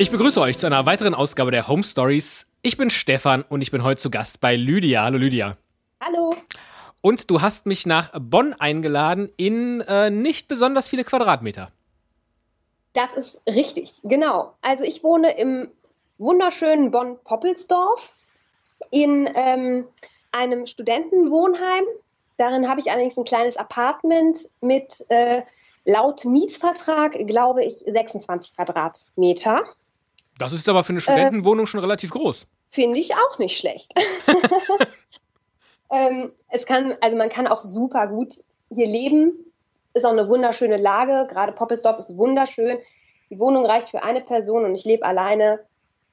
Ich begrüße euch zu einer weiteren Ausgabe der Home Stories. Ich bin Stefan und ich bin heute zu Gast bei Lydia. Hallo Lydia. Hallo. Und du hast mich nach Bonn eingeladen in äh, nicht besonders viele Quadratmeter. Das ist richtig, genau. Also ich wohne im wunderschönen Bonn-Poppelsdorf in ähm, einem Studentenwohnheim. Darin habe ich allerdings ein kleines Apartment mit äh, laut Mietvertrag, glaube ich, 26 Quadratmeter. Das ist aber für eine Studentenwohnung äh, schon relativ groß. Finde ich auch nicht schlecht. ähm, es kann, also man kann auch super gut hier leben. Ist auch eine wunderschöne Lage. Gerade Poppelsdorf ist wunderschön. Die Wohnung reicht für eine Person und ich lebe alleine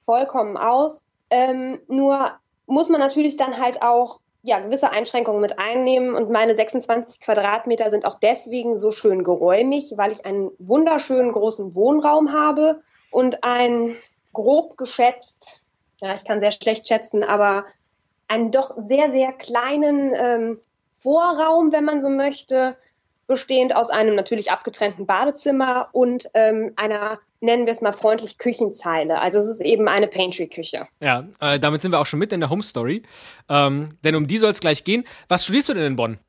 vollkommen aus. Ähm, nur muss man natürlich dann halt auch ja, gewisse Einschränkungen mit einnehmen. Und meine 26 Quadratmeter sind auch deswegen so schön geräumig, weil ich einen wunderschönen großen Wohnraum habe und ein grob geschätzt, ja, ich kann sehr schlecht schätzen, aber einen doch sehr, sehr kleinen ähm, Vorraum, wenn man so möchte, bestehend aus einem natürlich abgetrennten Badezimmer und ähm, einer nennen wir es mal freundlich Küchenzeile. Also es ist eben eine Pantry-Küche. Ja, äh, damit sind wir auch schon mit in der Home Story. Ähm, denn um die soll es gleich gehen. Was studierst du denn in Bonn?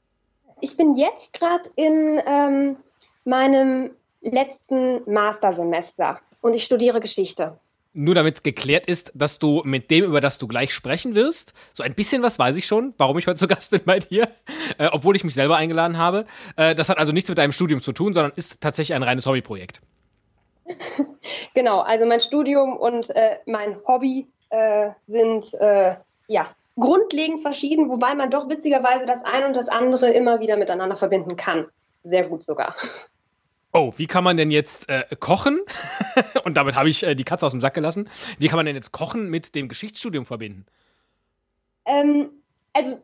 Ich bin jetzt gerade in ähm, meinem letzten Mastersemester und ich studiere Geschichte. Nur damit geklärt ist, dass du mit dem, über das du gleich sprechen wirst, so ein bisschen was weiß ich schon, warum ich heute zu Gast bin bei dir, äh, obwohl ich mich selber eingeladen habe. Äh, das hat also nichts mit deinem Studium zu tun, sondern ist tatsächlich ein reines Hobbyprojekt. genau, also mein Studium und äh, mein Hobby äh, sind äh, ja grundlegend verschieden, wobei man doch witzigerweise das eine und das andere immer wieder miteinander verbinden kann. Sehr gut sogar. Oh, wie kann man denn jetzt äh, kochen? und damit habe ich äh, die Katze aus dem Sack gelassen. Wie kann man denn jetzt Kochen mit dem Geschichtsstudium verbinden? Ähm, also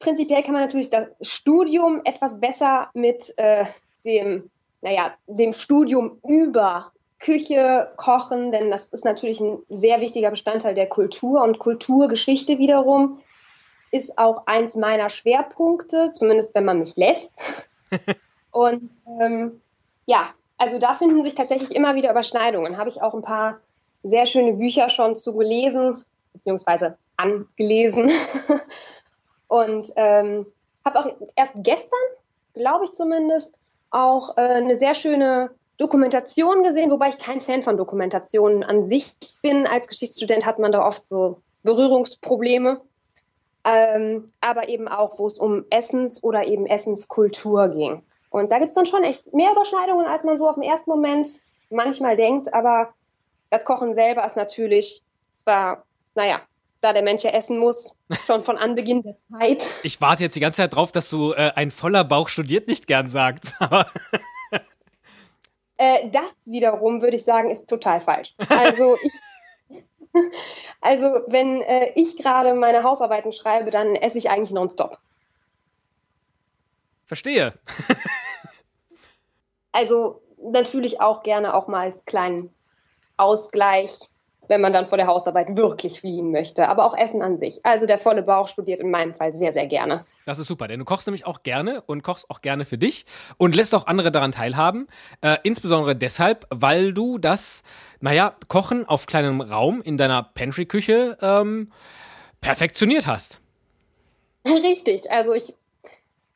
prinzipiell kann man natürlich das Studium etwas besser mit äh, dem naja, dem Studium über Küche, Kochen, denn das ist natürlich ein sehr wichtiger Bestandteil der Kultur und Kulturgeschichte wiederum ist auch eins meiner Schwerpunkte, zumindest wenn man mich lässt. und ähm, ja, also da finden sich tatsächlich immer wieder Überschneidungen. Habe ich auch ein paar sehr schöne Bücher schon zu gelesen, beziehungsweise angelesen. und ähm, habe auch erst gestern, glaube ich zumindest, auch äh, eine sehr schöne Dokumentation gesehen, wobei ich kein Fan von Dokumentationen an sich bin. Als Geschichtsstudent hat man da oft so Berührungsprobleme. Ähm, aber eben auch, wo es um Essens- oder eben Essenskultur ging. Und da gibt es dann schon echt mehr Überschneidungen, als man so auf den ersten Moment manchmal denkt. Aber das Kochen selber ist natürlich zwar, naja, da der Mensch ja essen muss, schon von Anbeginn der Zeit. Ich warte jetzt die ganze Zeit drauf, dass du äh, ein voller Bauch studiert nicht gern sagst. äh, das wiederum, würde ich sagen, ist total falsch. Also ich. Also, wenn äh, ich gerade meine Hausarbeiten schreibe, dann esse ich eigentlich nonstop. Verstehe. Also, dann fühle ich auch gerne auch mal als kleinen Ausgleich wenn man dann vor der Hausarbeit wirklich fliehen möchte. Aber auch Essen an sich. Also der volle Bauch studiert in meinem Fall sehr, sehr gerne. Das ist super, denn du kochst nämlich auch gerne und kochst auch gerne für dich und lässt auch andere daran teilhaben. Äh, insbesondere deshalb, weil du das, naja, Kochen auf kleinem Raum in deiner Pantry-Küche ähm, perfektioniert hast. Richtig, also ich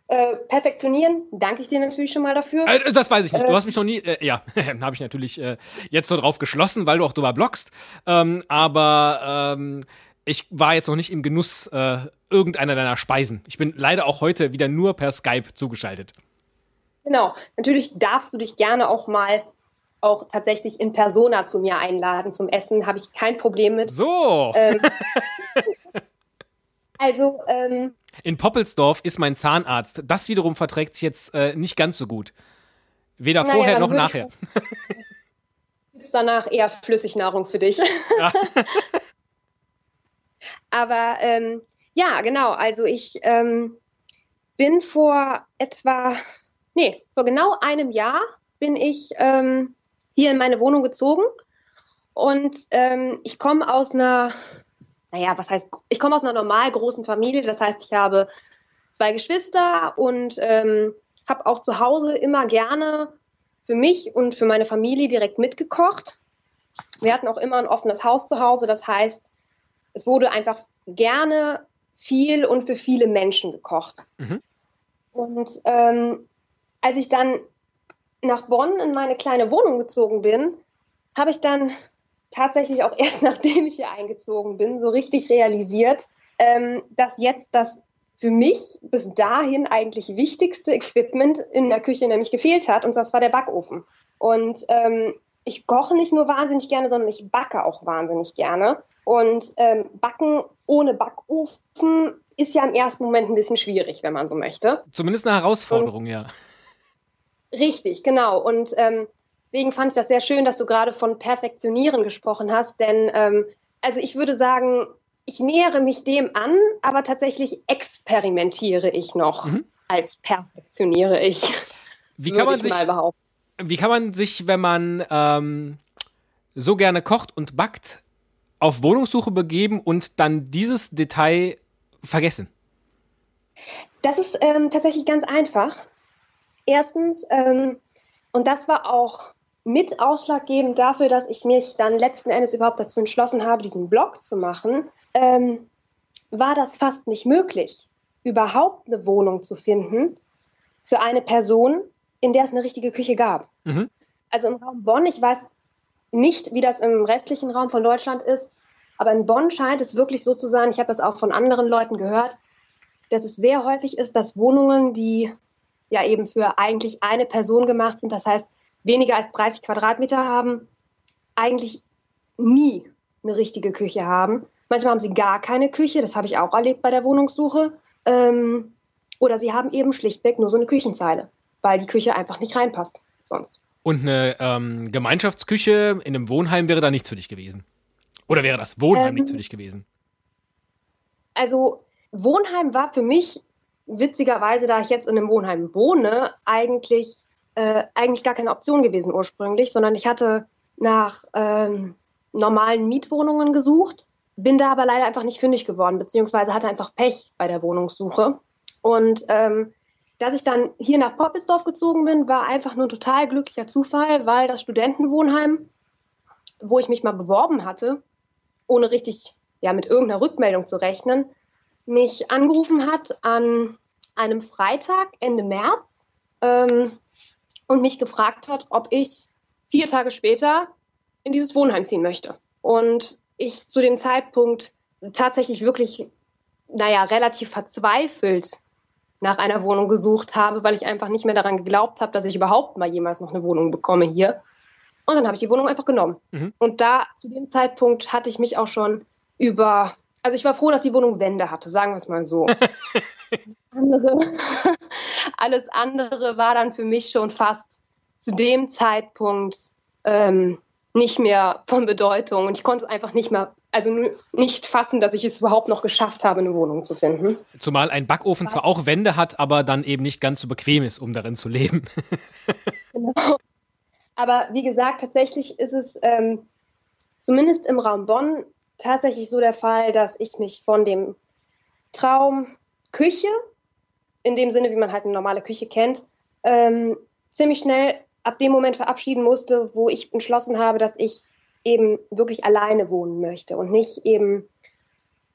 äh, perfektionieren, danke ich dir natürlich schon mal dafür. Äh, das weiß ich nicht. Du äh, hast mich noch nie, äh, ja, habe ich natürlich äh, jetzt so drauf geschlossen, weil du auch drüber bloggst. Ähm, aber ähm, ich war jetzt noch nicht im Genuss äh, irgendeiner deiner Speisen. Ich bin leider auch heute wieder nur per Skype zugeschaltet. Genau. Natürlich darfst du dich gerne auch mal auch tatsächlich in Persona zu mir einladen zum Essen. Habe ich kein Problem mit. So. Ähm, also ähm, in Poppelsdorf ist mein Zahnarzt. Das wiederum verträgt sich jetzt äh, nicht ganz so gut. Weder naja, vorher noch nachher. Gibt es danach eher Flüssignahrung für dich. Ja. Aber ähm, ja, genau. Also ich ähm, bin vor etwa, nee, vor genau einem Jahr bin ich ähm, hier in meine Wohnung gezogen. Und ähm, ich komme aus einer naja, was heißt, ich komme aus einer normal großen Familie, das heißt, ich habe zwei Geschwister und ähm, habe auch zu Hause immer gerne für mich und für meine Familie direkt mitgekocht. Wir hatten auch immer ein offenes Haus zu Hause. Das heißt, es wurde einfach gerne viel und für viele Menschen gekocht. Mhm. Und ähm, als ich dann nach Bonn in meine kleine Wohnung gezogen bin, habe ich dann tatsächlich auch erst nachdem ich hier eingezogen bin, so richtig realisiert, ähm, dass jetzt das für mich bis dahin eigentlich wichtigste Equipment in der Küche nämlich gefehlt hat, und das war der Backofen. Und ähm, ich koche nicht nur wahnsinnig gerne, sondern ich backe auch wahnsinnig gerne. Und ähm, Backen ohne Backofen ist ja im ersten Moment ein bisschen schwierig, wenn man so möchte. Zumindest eine Herausforderung, und, ja. Richtig, genau. Und ähm, deswegen fand ich das sehr schön, dass du gerade von Perfektionieren gesprochen hast, denn ähm, also ich würde sagen, ich nähere mich dem an, aber tatsächlich experimentiere ich noch, mhm. als perfektioniere ich. Wie kann man sich, wie kann man sich, wenn man ähm, so gerne kocht und backt, auf Wohnungssuche begeben und dann dieses Detail vergessen? Das ist ähm, tatsächlich ganz einfach. Erstens, ähm, und das war auch mit ausschlaggebend dafür, dass ich mich dann letzten Endes überhaupt dazu entschlossen habe, diesen Blog zu machen, ähm, war das fast nicht möglich, überhaupt eine Wohnung zu finden für eine Person, in der es eine richtige Küche gab. Mhm. Also im Raum Bonn, ich weiß nicht, wie das im restlichen Raum von Deutschland ist, aber in Bonn scheint es wirklich so zu sein, ich habe es auch von anderen Leuten gehört, dass es sehr häufig ist, dass Wohnungen, die ja eben für eigentlich eine Person gemacht sind, das heißt weniger als 30 Quadratmeter haben, eigentlich nie eine richtige Küche haben. Manchmal haben sie gar keine Küche, das habe ich auch erlebt bei der Wohnungssuche. Ähm, oder sie haben eben schlichtweg nur so eine Küchenzeile, weil die Küche einfach nicht reinpasst sonst. Und eine ähm, Gemeinschaftsküche in einem Wohnheim wäre da nichts für dich gewesen? Oder wäre das Wohnheim ähm, nichts für dich gewesen? Also Wohnheim war für mich witzigerweise, da ich jetzt in einem Wohnheim wohne, eigentlich, äh, eigentlich gar keine Option gewesen ursprünglich, sondern ich hatte nach ähm, normalen Mietwohnungen gesucht bin da aber leider einfach nicht fündig geworden, beziehungsweise hatte einfach Pech bei der Wohnungssuche. Und ähm, dass ich dann hier nach Poppelsdorf gezogen bin, war einfach nur ein total glücklicher Zufall, weil das Studentenwohnheim, wo ich mich mal beworben hatte, ohne richtig ja, mit irgendeiner Rückmeldung zu rechnen, mich angerufen hat an einem Freitag Ende März ähm, und mich gefragt hat, ob ich vier Tage später in dieses Wohnheim ziehen möchte. Und ich zu dem Zeitpunkt tatsächlich wirklich, naja, relativ verzweifelt nach einer Wohnung gesucht habe, weil ich einfach nicht mehr daran geglaubt habe, dass ich überhaupt mal jemals noch eine Wohnung bekomme hier. Und dann habe ich die Wohnung einfach genommen. Mhm. Und da, zu dem Zeitpunkt, hatte ich mich auch schon über, also ich war froh, dass die Wohnung Wände hatte, sagen wir es mal so. andere, alles andere war dann für mich schon fast zu dem Zeitpunkt ähm, nicht mehr von Bedeutung. Und ich konnte es einfach nicht mehr, also nicht fassen, dass ich es überhaupt noch geschafft habe, eine Wohnung zu finden. Zumal ein Backofen zwar auch Wände hat, aber dann eben nicht ganz so bequem ist, um darin zu leben. genau. Aber wie gesagt, tatsächlich ist es ähm, zumindest im Raum Bonn tatsächlich so der Fall, dass ich mich von dem Traum Küche, in dem Sinne, wie man halt eine normale Küche kennt, ähm, ziemlich schnell ab dem Moment verabschieden musste, wo ich entschlossen habe, dass ich eben wirklich alleine wohnen möchte und nicht eben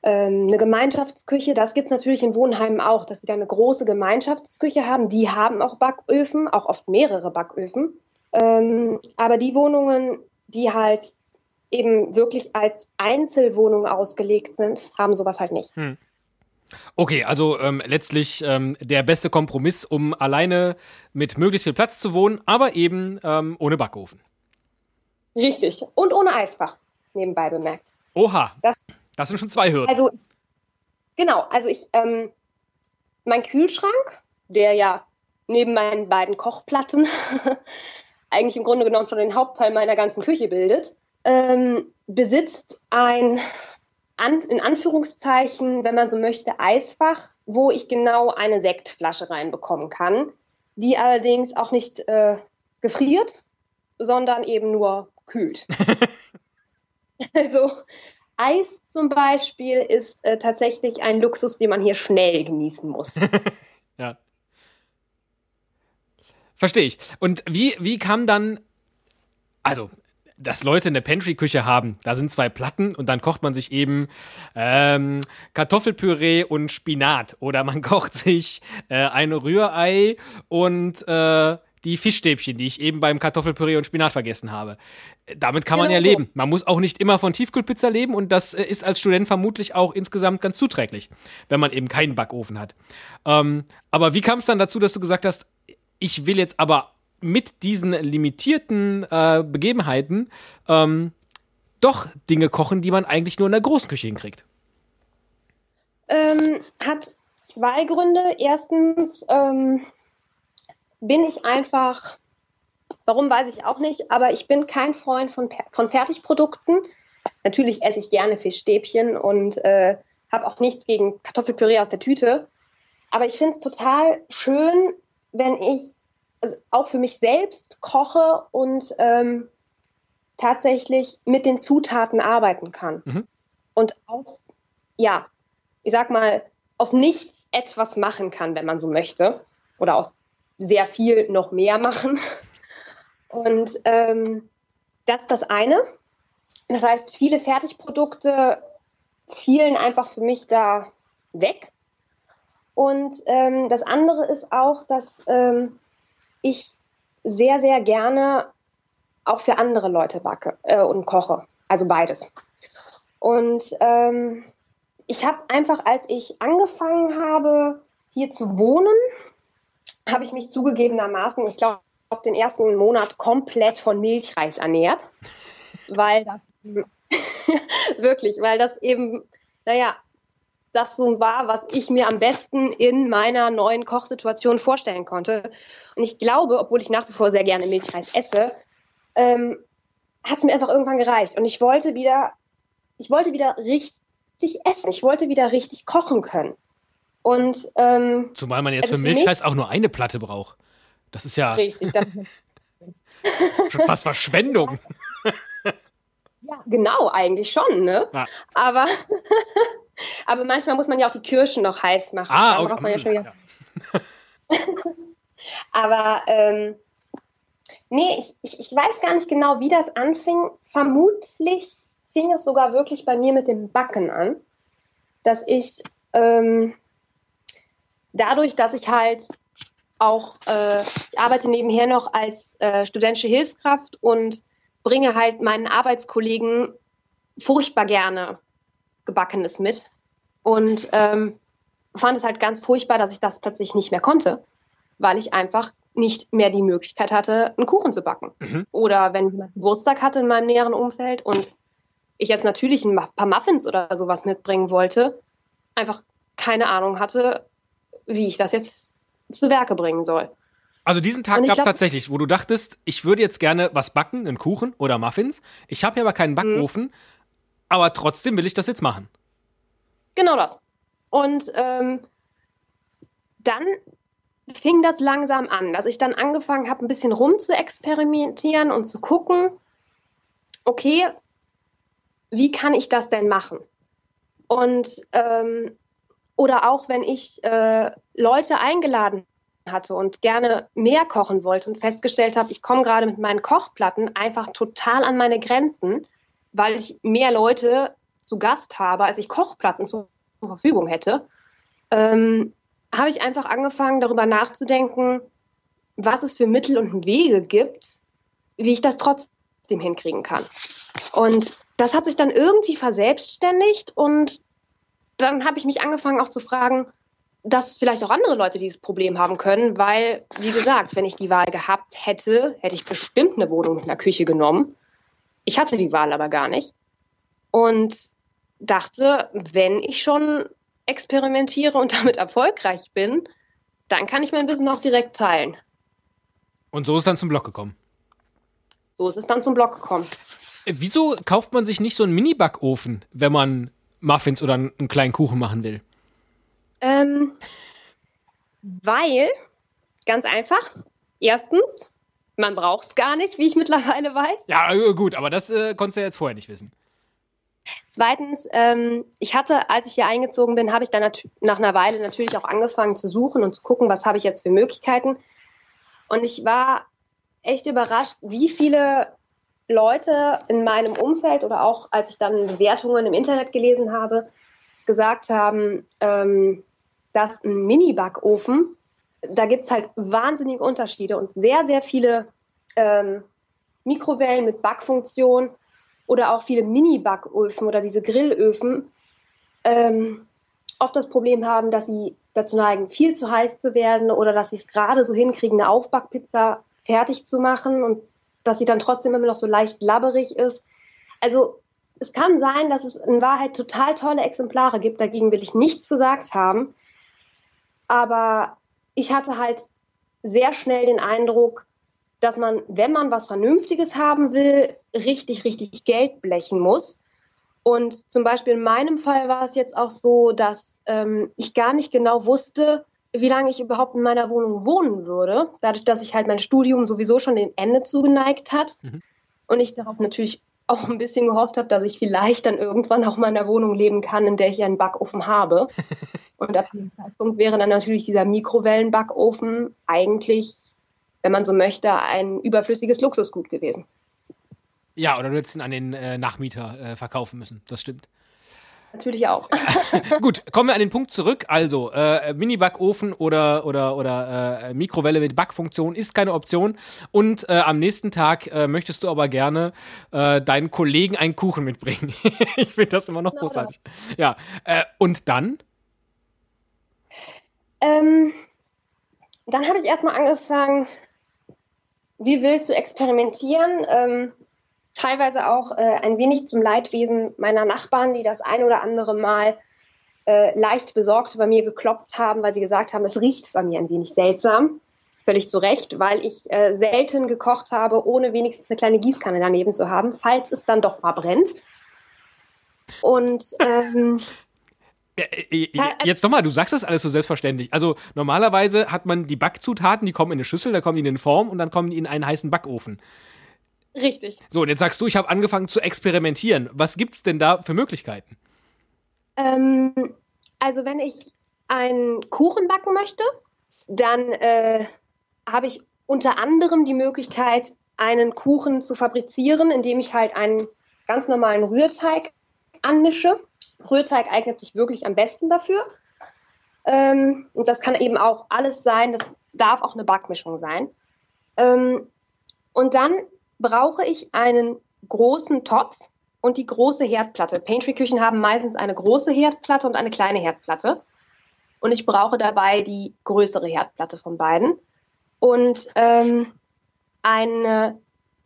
ähm, eine Gemeinschaftsküche. Das gibt es natürlich in Wohnheimen auch, dass sie da eine große Gemeinschaftsküche haben. Die haben auch Backöfen, auch oft mehrere Backöfen. Ähm, aber die Wohnungen, die halt eben wirklich als Einzelwohnung ausgelegt sind, haben sowas halt nicht. Hm. Okay, also ähm, letztlich ähm, der beste Kompromiss, um alleine mit möglichst viel Platz zu wohnen, aber eben ähm, ohne Backofen. Richtig. Und ohne Eisfach, nebenbei bemerkt. Oha. Das, das sind schon zwei Hürden. Also, genau. Also, ich, ähm, mein Kühlschrank, der ja neben meinen beiden Kochplatten eigentlich im Grunde genommen schon den Hauptteil meiner ganzen Küche bildet, ähm, besitzt ein an, in Anführungszeichen, wenn man so möchte, Eisfach, wo ich genau eine Sektflasche reinbekommen kann, die allerdings auch nicht äh, gefriert, sondern eben nur kühlt. also Eis zum Beispiel ist äh, tatsächlich ein Luxus, den man hier schnell genießen muss. ja. Verstehe ich. Und wie, wie kam dann, also dass Leute eine Pantry-Küche haben. Da sind zwei Platten und dann kocht man sich eben ähm, Kartoffelpüree und Spinat. Oder man kocht sich äh, ein Rührei und äh, die Fischstäbchen, die ich eben beim Kartoffelpüree und Spinat vergessen habe. Damit kann man genau ja leben. Man muss auch nicht immer von Tiefkühlpizza leben und das äh, ist als Student vermutlich auch insgesamt ganz zuträglich, wenn man eben keinen Backofen hat. Ähm, aber wie kam es dann dazu, dass du gesagt hast, ich will jetzt aber mit diesen limitierten äh, Begebenheiten ähm, doch Dinge kochen, die man eigentlich nur in der großen Küche hinkriegt? Ähm, hat zwei Gründe. Erstens ähm, bin ich einfach, warum weiß ich auch nicht, aber ich bin kein Freund von, von Fertigprodukten. Natürlich esse ich gerne Fischstäbchen und äh, habe auch nichts gegen Kartoffelpüree aus der Tüte. Aber ich finde es total schön, wenn ich auch für mich selbst koche und ähm, tatsächlich mit den Zutaten arbeiten kann. Mhm. Und aus, ja, ich sag mal, aus nichts etwas machen kann, wenn man so möchte. Oder aus sehr viel noch mehr machen. Und ähm, das ist das eine. Das heißt, viele Fertigprodukte fielen einfach für mich da weg. Und ähm, das andere ist auch, dass ähm, ich sehr, sehr gerne auch für andere Leute backe äh, und koche. Also beides. Und ähm, ich habe einfach, als ich angefangen habe, hier zu wohnen, habe ich mich zugegebenermaßen, ich glaube, den ersten Monat komplett von Milchreis ernährt, weil das wirklich, weil das eben, naja, das so war, was ich mir am besten in meiner neuen Kochsituation vorstellen konnte. Und ich glaube, obwohl ich nach wie vor sehr gerne Milchreis esse, ähm, hat es mir einfach irgendwann gereicht. Und ich wollte wieder, ich wollte wieder richtig essen. Ich wollte wieder richtig kochen können. Und ähm, zumal man jetzt also für Milchreis auch nur eine Platte braucht. Das ist ja richtig. Das schon fast Verschwendung. ja, genau, eigentlich schon, ne? Ja. Aber, aber manchmal muss man ja auch die Kirschen noch heiß machen. Ah, okay. braucht man ja schon wieder. Ja. aber ähm, nee, ich, ich, ich weiß gar nicht genau, wie das anfing. Vermutlich fing es sogar wirklich bei mir mit dem Backen an, dass ich ähm, dadurch, dass ich halt auch, äh, ich arbeite nebenher noch als äh, studentische Hilfskraft und bringe halt meinen Arbeitskollegen furchtbar gerne Gebackenes mit. Und ähm, fand es halt ganz furchtbar, dass ich das plötzlich nicht mehr konnte, weil ich einfach nicht mehr die Möglichkeit hatte, einen Kuchen zu backen. Mhm. Oder wenn jemand Geburtstag hatte in meinem näheren Umfeld und ich jetzt natürlich ein paar Muffins oder sowas mitbringen wollte, einfach keine Ahnung hatte, wie ich das jetzt zu Werke bringen soll. Also diesen Tag gab es tatsächlich, wo du dachtest, ich würde jetzt gerne was backen, einen Kuchen oder Muffins. Ich habe ja aber keinen Backofen, mhm. Aber trotzdem will ich das jetzt machen. Genau das. Und ähm, dann fing das langsam an, dass ich dann angefangen habe, ein bisschen rum zu experimentieren und zu gucken, okay, wie kann ich das denn machen? Und ähm, oder auch wenn ich äh, Leute eingeladen hatte und gerne mehr kochen wollte und festgestellt habe, ich komme gerade mit meinen Kochplatten einfach total an meine Grenzen, weil ich mehr Leute zu Gast habe, als ich Kochplatten zur Verfügung hätte, ähm, habe ich einfach angefangen, darüber nachzudenken, was es für Mittel und Wege gibt, wie ich das trotzdem hinkriegen kann. Und das hat sich dann irgendwie verselbstständigt und dann habe ich mich angefangen auch zu fragen, dass vielleicht auch andere Leute dieses Problem haben können, weil, wie gesagt, wenn ich die Wahl gehabt hätte, hätte ich bestimmt eine Wohnung mit einer Küche genommen. Ich hatte die Wahl aber gar nicht und dachte, wenn ich schon experimentiere und damit erfolgreich bin, dann kann ich mein Wissen auch direkt teilen. Und so ist dann zum Blog gekommen. So ist es dann zum Blog gekommen. Äh, wieso kauft man sich nicht so einen Mini-Backofen, wenn man Muffins oder einen kleinen Kuchen machen will? Ähm, weil, ganz einfach, erstens, man braucht es gar nicht, wie ich mittlerweile weiß. Ja, äh, gut, aber das äh, konntest du ja jetzt vorher nicht wissen. Zweitens, ähm, ich hatte, als ich hier eingezogen bin, habe ich dann nach einer Weile natürlich auch angefangen zu suchen und zu gucken, was habe ich jetzt für Möglichkeiten. Und ich war echt überrascht, wie viele Leute in meinem Umfeld oder auch als ich dann Bewertungen im Internet gelesen habe, gesagt haben, ähm, dass ein Mini-Backofen, da gibt es halt wahnsinnige Unterschiede und sehr, sehr viele ähm, Mikrowellen mit Backfunktion oder auch viele Mini-Backöfen oder diese Grillöfen ähm, oft das Problem haben, dass sie dazu neigen, viel zu heiß zu werden oder dass sie es gerade so hinkriegen, eine Aufbackpizza fertig zu machen und dass sie dann trotzdem immer noch so leicht labberig ist. Also es kann sein, dass es in Wahrheit total tolle Exemplare gibt, dagegen will ich nichts gesagt haben. Aber ich hatte halt sehr schnell den Eindruck, dass man, wenn man was Vernünftiges haben will, richtig, richtig Geld blechen muss. Und zum Beispiel in meinem Fall war es jetzt auch so, dass ähm, ich gar nicht genau wusste, wie lange ich überhaupt in meiner Wohnung wohnen würde. Dadurch, dass sich halt mein Studium sowieso schon dem Ende zugeneigt hat. Mhm. Und ich darauf natürlich auch ein bisschen gehofft habe, dass ich vielleicht dann irgendwann auch mal in einer Wohnung leben kann, in der ich einen Backofen habe. Und ab dem Zeitpunkt wäre dann natürlich dieser Mikrowellenbackofen eigentlich, wenn man so möchte, ein überflüssiges Luxusgut gewesen. Ja, oder du hättest ihn an den äh, Nachmieter äh, verkaufen müssen. Das stimmt. Natürlich auch. Gut, kommen wir an den Punkt zurück. Also, äh, Mini-Backofen oder, oder, oder äh, Mikrowelle mit Backfunktion ist keine Option. Und äh, am nächsten Tag äh, möchtest du aber gerne äh, deinen Kollegen einen Kuchen mitbringen. ich finde das immer noch großartig. Ja, äh, und dann? Ähm, dann habe ich erstmal angefangen, wie wild zu experimentieren. Ähm, teilweise auch äh, ein wenig zum Leidwesen meiner Nachbarn, die das ein oder andere Mal äh, leicht besorgt bei mir geklopft haben, weil sie gesagt haben, es riecht bei mir ein wenig seltsam. Völlig zu Recht, weil ich äh, selten gekocht habe, ohne wenigstens eine kleine Gießkanne daneben zu haben, falls es dann doch mal brennt. Und ähm, äh, Jetzt nochmal, du sagst das alles so selbstverständlich. Also normalerweise hat man die Backzutaten, die kommen in eine Schüssel, da kommen die in eine Form und dann kommen die in einen heißen Backofen. Richtig. So, und jetzt sagst du, ich habe angefangen zu experimentieren. Was gibt es denn da für Möglichkeiten? Ähm, also, wenn ich einen Kuchen backen möchte, dann äh, habe ich unter anderem die Möglichkeit, einen Kuchen zu fabrizieren, indem ich halt einen ganz normalen Rührteig anmische. Rührteig eignet sich wirklich am besten dafür. Ähm, und das kann eben auch alles sein, das darf auch eine Backmischung sein. Ähm, und dann brauche ich einen großen Topf und die große Herdplatte. Pantry-Küchen haben meistens eine große Herdplatte und eine kleine Herdplatte. Und ich brauche dabei die größere Herdplatte von beiden. Und ähm, eine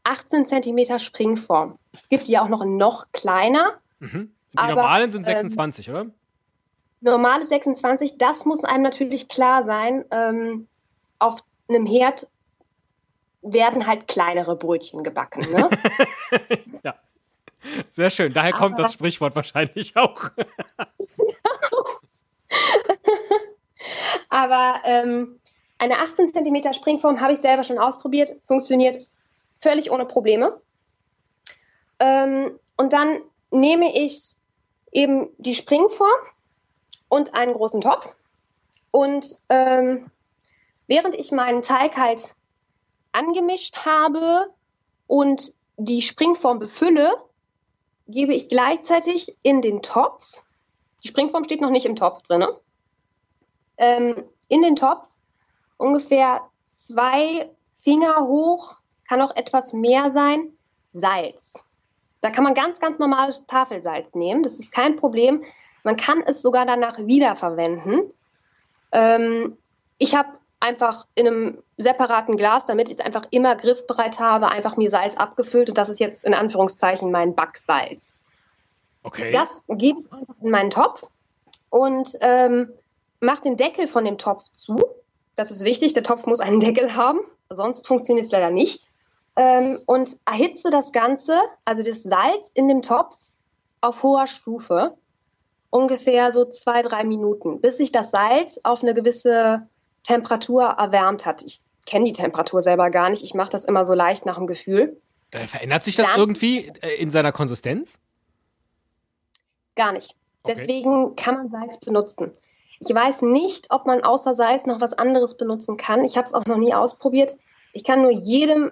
18 cm Springform. Es gibt die auch noch noch kleiner. Mhm. Die aber, normalen sind 26, ähm, oder? Normale 26, das muss einem natürlich klar sein. Ähm, auf einem Herd werden halt kleinere Brötchen gebacken. Ne? ja. Sehr schön. Daher Aber kommt das Sprichwort wahrscheinlich auch. Aber ähm, eine 18 cm Springform habe ich selber schon ausprobiert, funktioniert völlig ohne Probleme. Ähm, und dann nehme ich eben die Springform und einen großen Topf. Und ähm, während ich meinen Teig halt angemischt habe und die Springform befülle, gebe ich gleichzeitig in den Topf, die Springform steht noch nicht im Topf drin, ähm, in den Topf ungefähr zwei Finger hoch, kann auch etwas mehr sein, Salz. Da kann man ganz, ganz normales Tafelsalz nehmen, das ist kein Problem. Man kann es sogar danach wiederverwenden. Ähm, ich habe einfach in einem separaten Glas, damit ich es einfach immer griffbereit habe, einfach mir Salz abgefüllt und das ist jetzt in Anführungszeichen mein Backsalz. Okay. Das gebe ich einfach in meinen Topf und ähm, mache den Deckel von dem Topf zu. Das ist wichtig, der Topf muss einen Deckel haben, sonst funktioniert es leider nicht. Ähm, und erhitze das Ganze, also das Salz in dem Topf, auf hoher Stufe, ungefähr so zwei, drei Minuten, bis sich das Salz auf eine gewisse Temperatur erwärmt hat. Ich kenne die Temperatur selber gar nicht. Ich mache das immer so leicht nach dem Gefühl. Äh, verändert sich das Dann, irgendwie äh, in seiner Konsistenz? Gar nicht. Okay. Deswegen kann man Salz benutzen. Ich weiß nicht, ob man außer Salz noch was anderes benutzen kann. Ich habe es auch noch nie ausprobiert. Ich kann nur jedem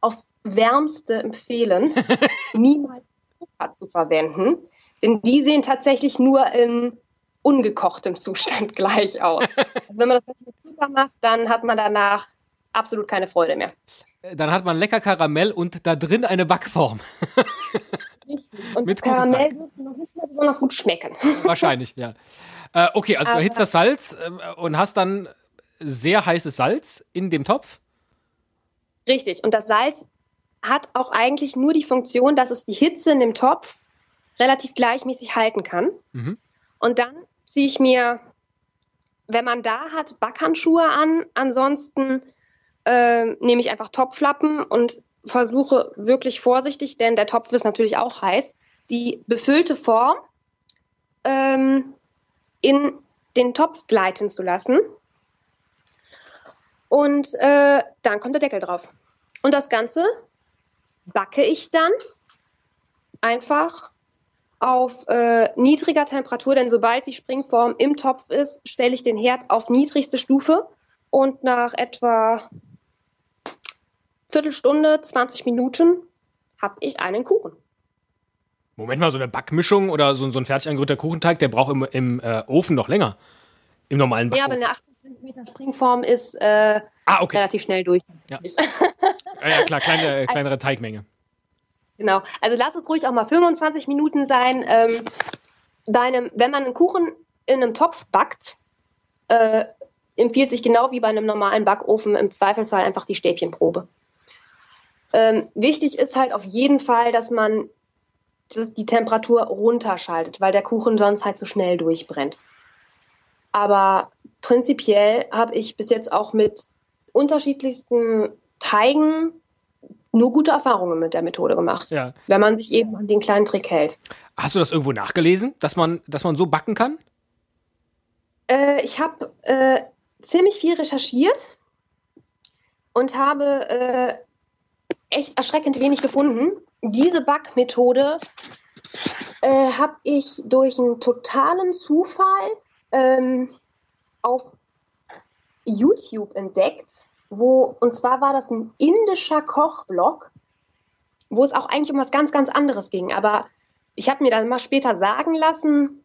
aufs Wärmste empfehlen, niemals Zucker zu verwenden, denn die sehen tatsächlich nur in ungekochtem Zustand gleich aus. Wenn man das mit Zucker macht, dann hat man danach absolut keine Freude mehr. Dann hat man lecker Karamell und da drin eine Backform. Richtig. Und mit Karamell wird noch nicht mehr besonders gut schmecken. Wahrscheinlich, ja. Äh, okay, also du erhitzt das Salz äh, und hast dann sehr heißes Salz in dem Topf. Richtig. Und das Salz hat auch eigentlich nur die Funktion, dass es die Hitze in dem Topf relativ gleichmäßig halten kann. Mhm. Und dann ziehe ich mir, wenn man da hat, Backhandschuhe an. Ansonsten äh, nehme ich einfach Topflappen und versuche wirklich vorsichtig, denn der Topf ist natürlich auch heiß, die befüllte Form ähm, in den Topf gleiten zu lassen. Und äh, dann kommt der Deckel drauf. Und das Ganze backe ich dann einfach auf äh, niedriger Temperatur, denn sobald die Springform im Topf ist, stelle ich den Herd auf niedrigste Stufe und nach etwa Viertelstunde, 20 Minuten habe ich einen Kuchen. Moment mal, so eine Backmischung oder so, so ein fertig angerührter Kuchenteig, der braucht im, im äh, Ofen noch länger. Im normalen Backofen. Ja, aber eine 80 cm Springform ist äh, ah, okay. relativ schnell durch. Ja. ja, ja, klar, kleine, kleinere Teigmenge. Genau. Also lass es ruhig auch mal 25 Minuten sein. Ähm, einem, wenn man einen Kuchen in einem Topf backt, äh, empfiehlt sich genau wie bei einem normalen Backofen im Zweifelsfall einfach die Stäbchenprobe. Ähm, wichtig ist halt auf jeden Fall, dass man die Temperatur runterschaltet, weil der Kuchen sonst halt so schnell durchbrennt. Aber prinzipiell habe ich bis jetzt auch mit unterschiedlichsten Teigen nur gute Erfahrungen mit der Methode gemacht. Ja. Wenn man sich eben an den kleinen Trick hält. Hast du das irgendwo nachgelesen, dass man, dass man so backen kann? Äh, ich habe äh, ziemlich viel recherchiert und habe äh, echt erschreckend wenig gefunden. Diese Backmethode äh, habe ich durch einen totalen Zufall ähm, auf YouTube entdeckt wo, und zwar war das ein indischer Kochblog, wo es auch eigentlich um was ganz, ganz anderes ging. Aber ich habe mir dann mal später sagen lassen,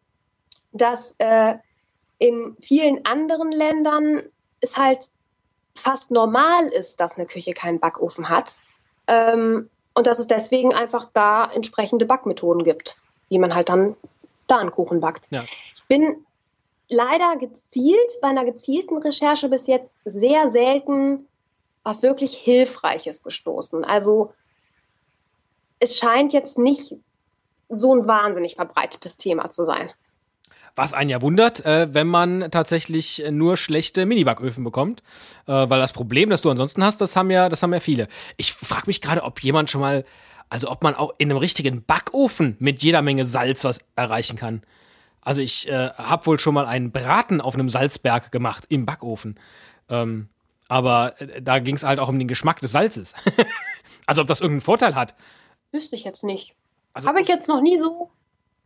dass äh, in vielen anderen Ländern es halt fast normal ist, dass eine Küche keinen Backofen hat. Ähm, und dass es deswegen einfach da entsprechende Backmethoden gibt, wie man halt dann da einen Kuchen backt. Ja. Ich bin leider gezielt, bei einer gezielten Recherche bis jetzt sehr selten auf wirklich Hilfreiches gestoßen. Also es scheint jetzt nicht so ein wahnsinnig verbreitetes Thema zu sein. Was einen ja wundert, äh, wenn man tatsächlich nur schlechte Minibacköfen bekommt. Äh, weil das Problem, das du ansonsten hast, das haben ja, das haben ja viele. Ich frage mich gerade, ob jemand schon mal, also ob man auch in einem richtigen Backofen mit jeder Menge Salz was erreichen kann. Also ich äh, habe wohl schon mal einen Braten auf einem Salzberg gemacht im Backofen. Ähm, aber äh, da ging es halt auch um den Geschmack des Salzes. also ob das irgendeinen Vorteil hat. Wüsste ich jetzt nicht. Also, habe ich jetzt noch nie so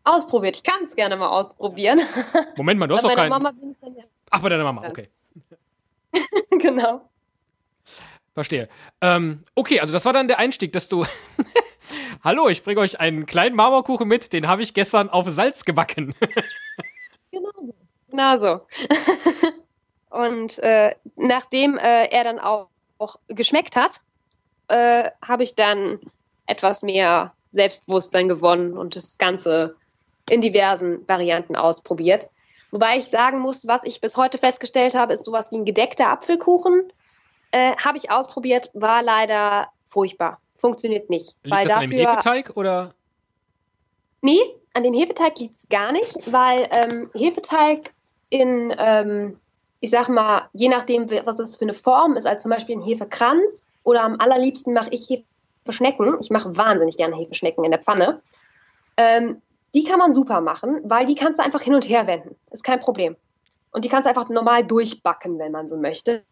ausprobiert. Ich kann es gerne mal ausprobieren. Moment mal, du hast doch keinen. Mama bin ich dann ja Ach, bei deiner Mama, okay. genau. Verstehe. Ähm, okay, also das war dann der Einstieg, dass du Hallo, ich bringe euch einen kleinen Marmorkuchen mit, den habe ich gestern auf Salz gebacken. genau so. Genau so. Und äh, nachdem äh, er dann auch, auch geschmeckt hat, äh, habe ich dann etwas mehr Selbstbewusstsein gewonnen und das Ganze in diversen Varianten ausprobiert. Wobei ich sagen muss, was ich bis heute festgestellt habe, ist sowas wie ein gedeckter Apfelkuchen. Äh, habe ich ausprobiert, war leider furchtbar funktioniert nicht. Liegt weil das dafür, an dem Hefeteig oder? Nee, an dem Hefeteig liegt es gar nicht, weil ähm, Hefeteig in, ähm, ich sag mal, je nachdem, was das für eine Form ist, als zum Beispiel ein Hefekranz oder am allerliebsten mache ich Hefeschnecken. Ich mache wahnsinnig gerne Hefeschnecken in der Pfanne. Ähm, die kann man super machen, weil die kannst du einfach hin und her wenden. Ist kein Problem. Und die kannst du einfach normal durchbacken, wenn man so möchte.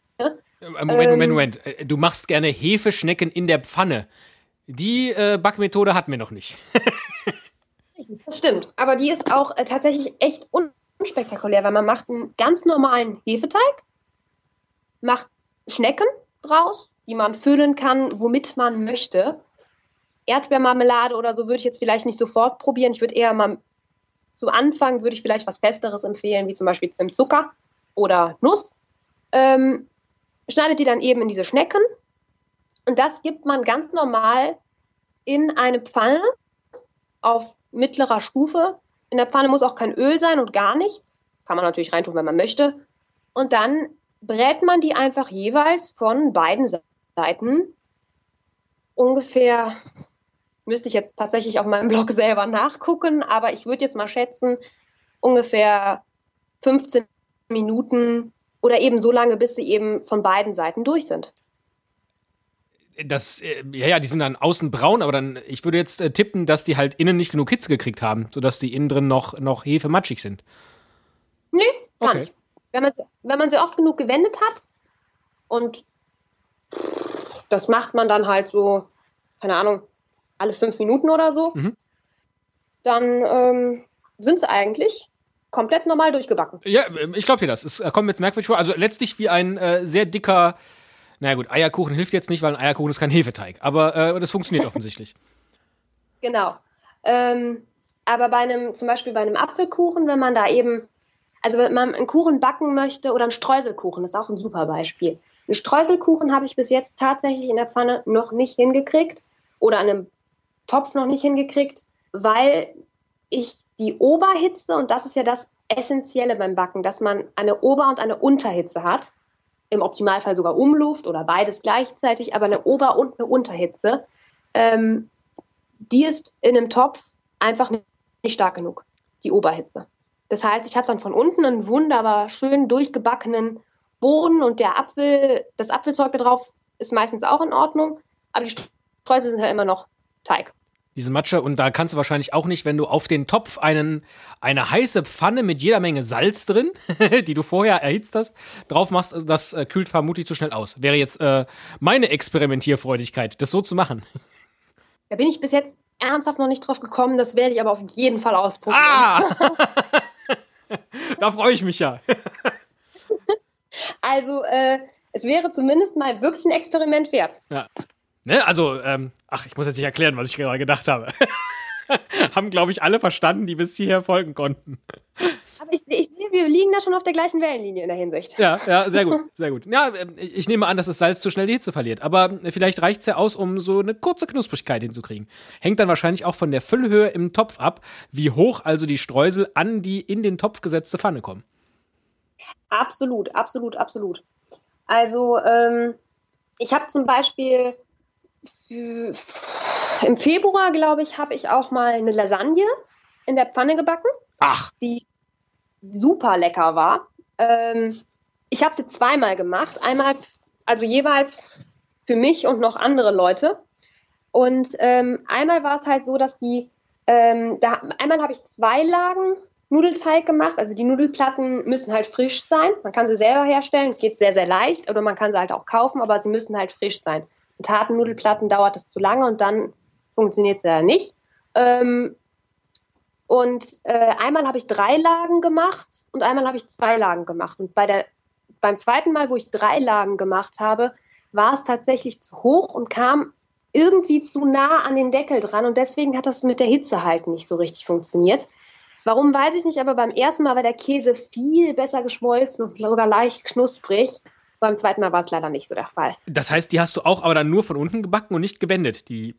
Äh, Moment, Moment, Moment. Äh, du machst gerne Hefeschnecken in der Pfanne. Die äh, Backmethode hatten wir noch nicht. Richtig, das stimmt. Aber die ist auch äh, tatsächlich echt unspektakulär, weil man macht einen ganz normalen Hefeteig, macht Schnecken draus, die man füllen kann, womit man möchte. Erdbeermarmelade oder so würde ich jetzt vielleicht nicht sofort probieren. Ich würde eher mal zu Anfang würde ich vielleicht was Festeres empfehlen, wie zum Beispiel Zimtzucker oder Nuss. Ähm, schneidet die dann eben in diese Schnecken und das gibt man ganz normal in eine Pfanne auf mittlerer Stufe. In der Pfanne muss auch kein Öl sein und gar nichts. Kann man natürlich reintun, wenn man möchte. Und dann brät man die einfach jeweils von beiden Seiten ungefähr, müsste ich jetzt tatsächlich auf meinem Blog selber nachgucken, aber ich würde jetzt mal schätzen, ungefähr 15 Minuten oder eben so lange, bis sie eben von beiden Seiten durch sind. Das, äh, ja, ja, die sind dann außen braun, aber dann, ich würde jetzt äh, tippen, dass die halt innen nicht genug Hitze gekriegt haben, sodass die innen drin noch, noch hefematschig sind. Nee, gar okay. nicht. Wenn man, wenn man sie oft genug gewendet hat und das macht man dann halt so, keine Ahnung, alle fünf Minuten oder so, mhm. dann ähm, sind sie eigentlich komplett normal durchgebacken. Ja, ich glaube dir das. Es kommt mir jetzt merkwürdig vor. Also letztlich wie ein äh, sehr dicker, naja gut, Eierkuchen hilft jetzt nicht, weil ein Eierkuchen ist kein Hefeteig. Aber äh, das funktioniert offensichtlich. Genau. Ähm, aber bei einem, zum Beispiel bei einem Apfelkuchen, wenn man da eben, also wenn man einen Kuchen backen möchte oder einen Streuselkuchen, das ist auch ein super Beispiel. Einen Streuselkuchen habe ich bis jetzt tatsächlich in der Pfanne noch nicht hingekriegt oder an einem Topf noch nicht hingekriegt, weil ich die Oberhitze, und das ist ja das Essentielle beim Backen, dass man eine Ober- und eine Unterhitze hat, im Optimalfall sogar Umluft oder beides gleichzeitig, aber eine Ober- und eine Unterhitze, ähm, die ist in einem Topf einfach nicht stark genug, die Oberhitze. Das heißt, ich habe dann von unten einen wunderbar schön durchgebackenen Boden und der Apfel, das Apfelzeug da drauf ist meistens auch in Ordnung, aber die Streusel sind ja immer noch Teig diese Matsche. Und da kannst du wahrscheinlich auch nicht, wenn du auf den Topf einen, eine heiße Pfanne mit jeder Menge Salz drin, die du vorher erhitzt hast, drauf machst, das äh, kühlt vermutlich zu schnell aus. Wäre jetzt äh, meine Experimentierfreudigkeit, das so zu machen. Da bin ich bis jetzt ernsthaft noch nicht drauf gekommen, das werde ich aber auf jeden Fall ausprobieren. Ah! da freue ich mich ja. also, äh, es wäre zumindest mal wirklich ein Experiment wert. Ja. Ne? Also, ähm, ach, ich muss jetzt nicht erklären, was ich gerade gedacht habe. Haben, glaube ich, alle verstanden, die bis hierher folgen konnten. Aber ich, ich sehe, wir liegen da schon auf der gleichen Wellenlinie in der Hinsicht. Ja, ja, sehr gut, sehr gut. Ja, ähm, ich nehme an, dass das Salz zu schnell die Hitze verliert. Aber vielleicht reicht es ja aus, um so eine kurze Knusprigkeit hinzukriegen. Hängt dann wahrscheinlich auch von der Füllhöhe im Topf ab, wie hoch also die Streusel an die in den Topf gesetzte Pfanne kommen. Absolut, absolut, absolut. Also, ähm, ich habe zum Beispiel im Februar, glaube ich, habe ich auch mal eine Lasagne in der Pfanne gebacken. Ach. Die super lecker war. Ähm, ich habe sie zweimal gemacht. Einmal, also jeweils für mich und noch andere Leute. Und ähm, einmal war es halt so, dass die, ähm, da, einmal habe ich zwei Lagen Nudelteig gemacht. Also die Nudelplatten müssen halt frisch sein. Man kann sie selber herstellen, geht sehr, sehr leicht. Oder man kann sie halt auch kaufen, aber sie müssen halt frisch sein. Harten Nudelplatten dauert es zu lange und dann funktioniert es ja nicht. Ähm, und äh, einmal habe ich drei Lagen gemacht und einmal habe ich zwei Lagen gemacht. Und bei der, beim zweiten Mal, wo ich drei Lagen gemacht habe, war es tatsächlich zu hoch und kam irgendwie zu nah an den Deckel dran. Und deswegen hat das mit der Hitze halt nicht so richtig funktioniert. Warum weiß ich nicht, aber beim ersten Mal war der Käse viel besser geschmolzen und sogar leicht knusprig. Beim zweiten Mal war es leider nicht so der Fall. Das heißt, die hast du auch aber dann nur von unten gebacken und nicht gewendet, die.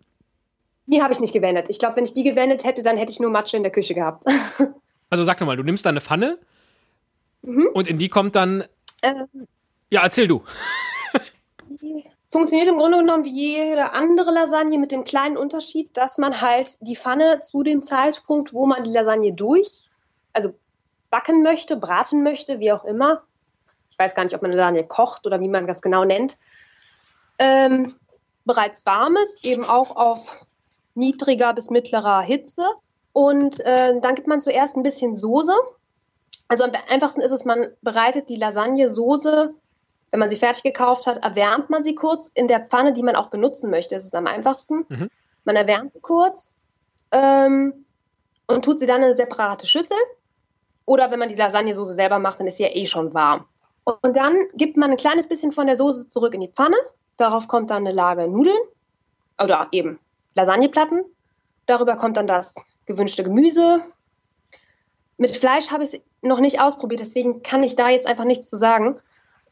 Die habe ich nicht gewendet. Ich glaube, wenn ich die gewendet hätte, dann hätte ich nur Matsche in der Küche gehabt. also sag nochmal, du nimmst da eine Pfanne mhm. und in die kommt dann. Ähm, ja, erzähl du. Funktioniert im Grunde genommen wie jede andere Lasagne mit dem kleinen Unterschied, dass man halt die Pfanne zu dem Zeitpunkt, wo man die Lasagne durch, also backen möchte, braten möchte, wie auch immer, ich weiß gar nicht, ob man Lasagne kocht oder wie man das genau nennt, ähm, bereits warmes, eben auch auf niedriger bis mittlerer Hitze. Und äh, dann gibt man zuerst ein bisschen Soße. Also am einfachsten ist es, man bereitet die Lasagne-Soße, wenn man sie fertig gekauft hat, erwärmt man sie kurz in der Pfanne, die man auch benutzen möchte. Das ist am einfachsten. Mhm. Man erwärmt sie kurz ähm, und tut sie dann in eine separate Schüssel. Oder wenn man die Lasagne-Soße selber macht, dann ist sie ja eh schon warm. Und dann gibt man ein kleines bisschen von der Soße zurück in die Pfanne Darauf kommt dann eine Lage Nudeln oder eben Lasagneplatten. Darüber kommt dann das gewünschte Gemüse. Mit Fleisch habe ich es noch nicht ausprobiert, deswegen kann ich da jetzt einfach nichts zu sagen.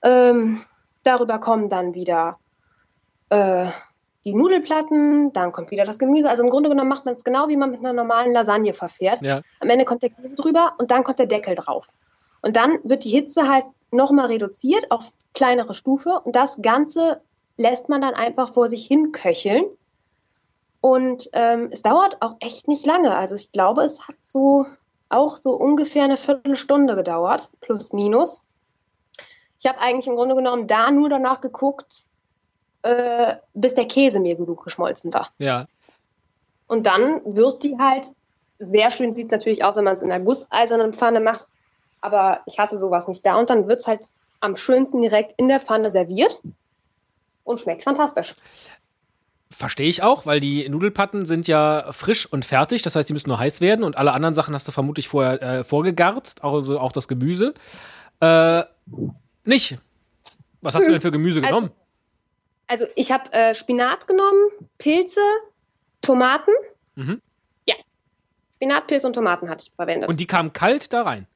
Ähm, darüber kommen dann wieder äh, die Nudelplatten, dann kommt wieder das Gemüse. Also im Grunde genommen macht man es genau, wie man mit einer normalen Lasagne verfährt. Ja. Am Ende kommt der Käse drüber und dann kommt der Deckel drauf. Und dann wird die Hitze halt nochmal reduziert auf kleinere Stufe und das Ganze lässt man dann einfach vor sich hin köcheln. Und ähm, es dauert auch echt nicht lange. Also ich glaube, es hat so auch so ungefähr eine Viertelstunde gedauert, plus minus. Ich habe eigentlich im Grunde genommen da nur danach geguckt, äh, bis der Käse mir genug geschmolzen war. Ja. Und dann wird die halt, sehr schön sieht es natürlich aus, wenn man es in einer gusseisernen Pfanne macht, aber ich hatte sowas nicht da und dann wird es halt am schönsten direkt in der Pfanne serviert und schmeckt fantastisch. Verstehe ich auch, weil die Nudelpatten sind ja frisch und fertig, das heißt, die müssen nur heiß werden und alle anderen Sachen hast du vermutlich vorher äh, vorgegarzt, also auch das Gemüse. Äh, nicht. Was hast du denn für Gemüse also, genommen? Also, ich habe äh, Spinat genommen, Pilze, Tomaten. Mhm. Ja. Spinat, Pilze und Tomaten hatte ich verwendet. Und die kamen kalt da rein?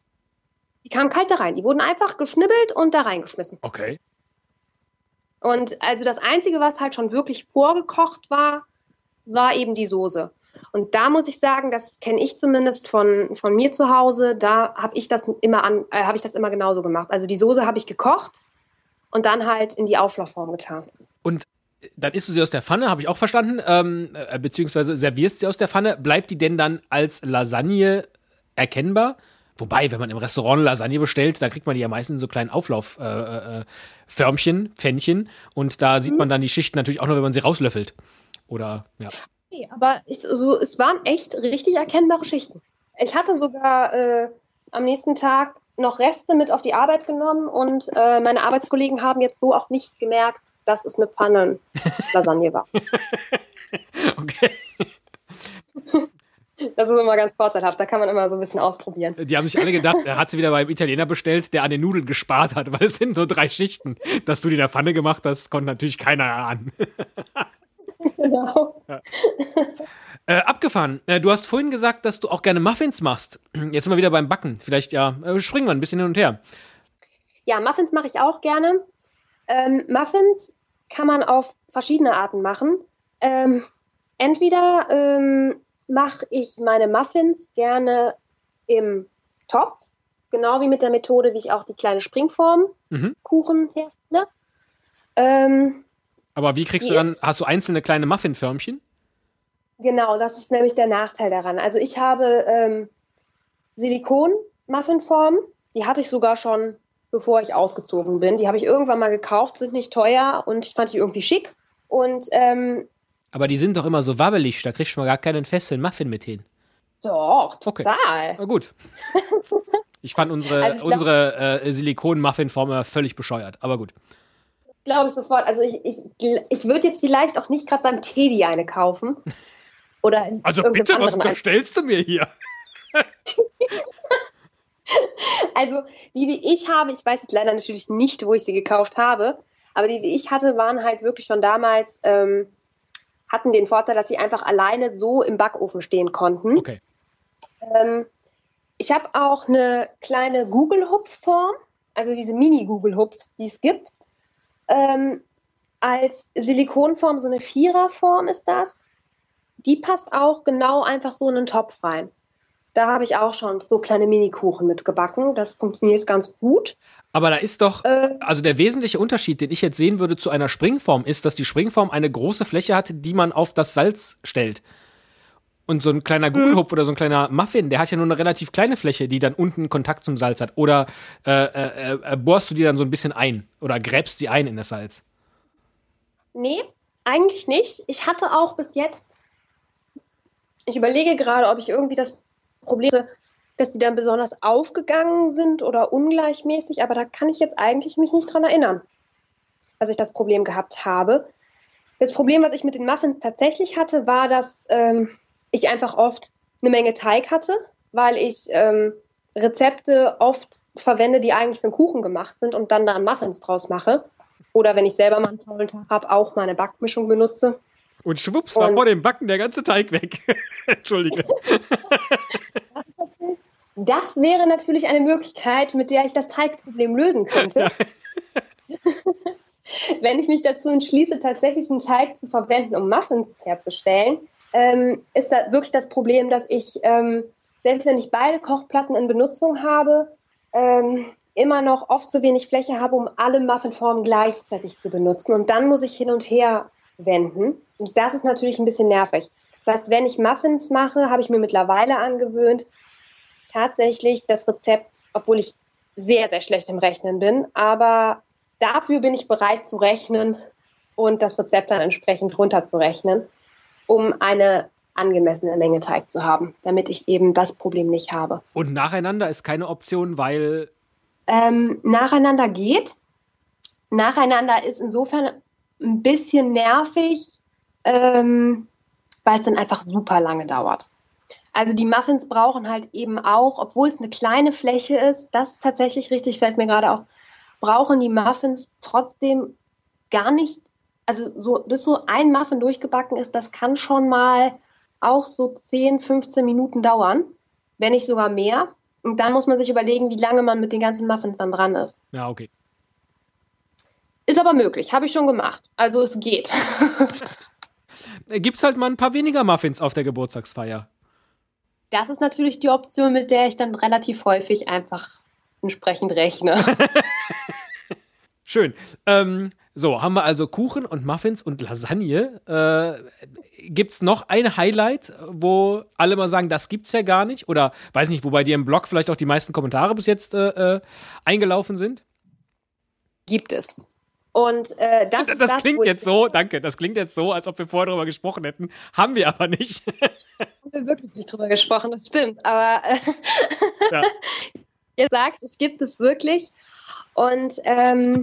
Die kamen kalt da rein. Die wurden einfach geschnibbelt und da reingeschmissen. Okay. Und also das Einzige, was halt schon wirklich vorgekocht war, war eben die Soße. Und da muss ich sagen, das kenne ich zumindest von, von mir zu Hause, da habe ich das immer an, äh, habe ich das immer genauso gemacht. Also die Soße habe ich gekocht und dann halt in die Auflaufform getan. Und dann isst du sie aus der Pfanne, habe ich auch verstanden, ähm, äh, beziehungsweise servierst sie aus der Pfanne. Bleibt die denn dann als Lasagne erkennbar? Wobei, wenn man im Restaurant Lasagne bestellt, da kriegt man die ja meistens in so kleinen Auflaufförmchen, äh, äh, Pfännchen. Und da sieht mhm. man dann die Schichten natürlich auch noch, wenn man sie rauslöffelt. Oder, ja. Nee, aber ich, so, es waren echt richtig erkennbare Schichten. Ich hatte sogar äh, am nächsten Tag noch Reste mit auf die Arbeit genommen und äh, meine Arbeitskollegen haben jetzt so auch nicht gemerkt, dass es eine Pfannen-Lasagne war. okay. Das ist immer ganz vorteilhaft, da kann man immer so ein bisschen ausprobieren. Die haben sich alle gedacht, er hat sie wieder beim Italiener bestellt, der an den Nudeln gespart hat, weil es sind nur drei Schichten. Dass du die in der Pfanne gemacht hast, konnte natürlich keiner erahnen. Genau. Ja. Äh, abgefahren. Äh, du hast vorhin gesagt, dass du auch gerne Muffins machst. Jetzt sind wir wieder beim Backen. Vielleicht, ja, äh, springen wir ein bisschen hin und her. Ja, Muffins mache ich auch gerne. Ähm, Muffins kann man auf verschiedene Arten machen. Ähm, entweder ähm, mache ich meine Muffins gerne im Topf, genau wie mit der Methode, wie ich auch die kleine Springform mhm. Kuchen herstelle. Ähm, Aber wie kriegst du dann, hast du einzelne kleine Muffinförmchen? Genau, das ist nämlich der Nachteil daran. Also ich habe ähm, Silikon-Muffinformen, die hatte ich sogar schon, bevor ich ausgezogen bin. Die habe ich irgendwann mal gekauft, sind nicht teuer und ich fand die irgendwie schick. Und ähm, aber die sind doch immer so wabbelig, da kriegst du mal gar keinen festen Muffin mit hin. Doch, total. Okay. Na gut. Ich fand unsere, also ich unsere äh, Silikon-Muffin-Form völlig bescheuert, aber gut. Glaube ich sofort. Also ich, ich, ich würde jetzt vielleicht auch nicht gerade beim Teddy eine kaufen. Oder also bitte, was unterstellst du mir hier? also die, die ich habe, ich weiß jetzt leider natürlich nicht, wo ich sie gekauft habe, aber die, die ich hatte, waren halt wirklich schon damals ähm, hatten den Vorteil, dass sie einfach alleine so im Backofen stehen konnten. Okay. Ähm, ich habe auch eine kleine Google-Hupf-Form, also diese Mini-Google-Hupfs, die es gibt. Ähm, als Silikonform, so eine Viererform ist das. Die passt auch genau einfach so in einen Topf rein. Da habe ich auch schon so kleine Mini-Kuchen mitgebacken. Das funktioniert ganz gut. Aber da ist doch, äh, also der wesentliche Unterschied, den ich jetzt sehen würde zu einer Springform, ist, dass die Springform eine große Fläche hat, die man auf das Salz stellt. Und so ein kleiner Gugelhupf mhm. oder so ein kleiner Muffin, der hat ja nur eine relativ kleine Fläche, die dann unten Kontakt zum Salz hat. Oder äh, äh, äh, bohrst du die dann so ein bisschen ein oder gräbst sie ein in das Salz? Nee, eigentlich nicht. Ich hatte auch bis jetzt, ich überlege gerade, ob ich irgendwie das Problem dass die dann besonders aufgegangen sind oder ungleichmäßig, aber da kann ich jetzt eigentlich mich nicht dran erinnern, dass ich das Problem gehabt habe. Das Problem, was ich mit den Muffins tatsächlich hatte, war, dass ähm, ich einfach oft eine Menge Teig hatte, weil ich ähm, Rezepte oft verwende, die eigentlich für einen Kuchen gemacht sind und dann da Muffins draus mache. oder wenn ich selber mal einen tollen Tag habe, auch meine Backmischung benutze. Und schwupps, war vor dem Backen der ganze Teig weg. Entschuldige. Das wäre natürlich eine Möglichkeit, mit der ich das Teigproblem lösen könnte. wenn ich mich dazu entschließe, tatsächlich einen Teig zu verwenden, um Muffins herzustellen, ähm, ist da wirklich das Problem, dass ich, ähm, selbst wenn ich beide Kochplatten in Benutzung habe, ähm, immer noch oft zu wenig Fläche habe, um alle Muffinformen gleichzeitig zu benutzen. Und dann muss ich hin und her wenden. Und das ist natürlich ein bisschen nervig. Das heißt, wenn ich Muffins mache, habe ich mir mittlerweile angewöhnt, tatsächlich das Rezept, obwohl ich sehr, sehr schlecht im Rechnen bin, aber dafür bin ich bereit zu rechnen und das Rezept dann entsprechend runterzurechnen, um eine angemessene Menge Teig zu haben, damit ich eben das Problem nicht habe. Und nacheinander ist keine Option, weil. Ähm, nacheinander geht. Nacheinander ist insofern ein bisschen nervig, ähm, weil es dann einfach super lange dauert. Also die Muffins brauchen halt eben auch, obwohl es eine kleine Fläche ist, das ist tatsächlich richtig, fällt mir gerade auf, brauchen die Muffins trotzdem gar nicht, also so, bis so ein Muffin durchgebacken ist, das kann schon mal auch so 10, 15 Minuten dauern, wenn nicht sogar mehr. Und dann muss man sich überlegen, wie lange man mit den ganzen Muffins dann dran ist. Ja, okay. Ist aber möglich, habe ich schon gemacht. Also es geht. Gibt es halt mal ein paar weniger Muffins auf der Geburtstagsfeier. Das ist natürlich die Option, mit der ich dann relativ häufig einfach entsprechend rechne. Schön. Ähm, so, haben wir also Kuchen und Muffins und Lasagne. Äh, gibt es noch ein Highlight, wo alle mal sagen, das gibt's ja gar nicht? Oder weiß nicht, wo bei dir im Blog vielleicht auch die meisten Kommentare bis jetzt äh, äh eingelaufen sind? Gibt es. Und äh, das, das, das, klingt jetzt so, danke, das klingt jetzt so, als ob wir vorher darüber gesprochen hätten. Haben wir aber nicht. Haben wir wirklich nicht drüber gesprochen, das stimmt. Aber äh, ja. ihr sagt, es gibt es wirklich. Und ähm,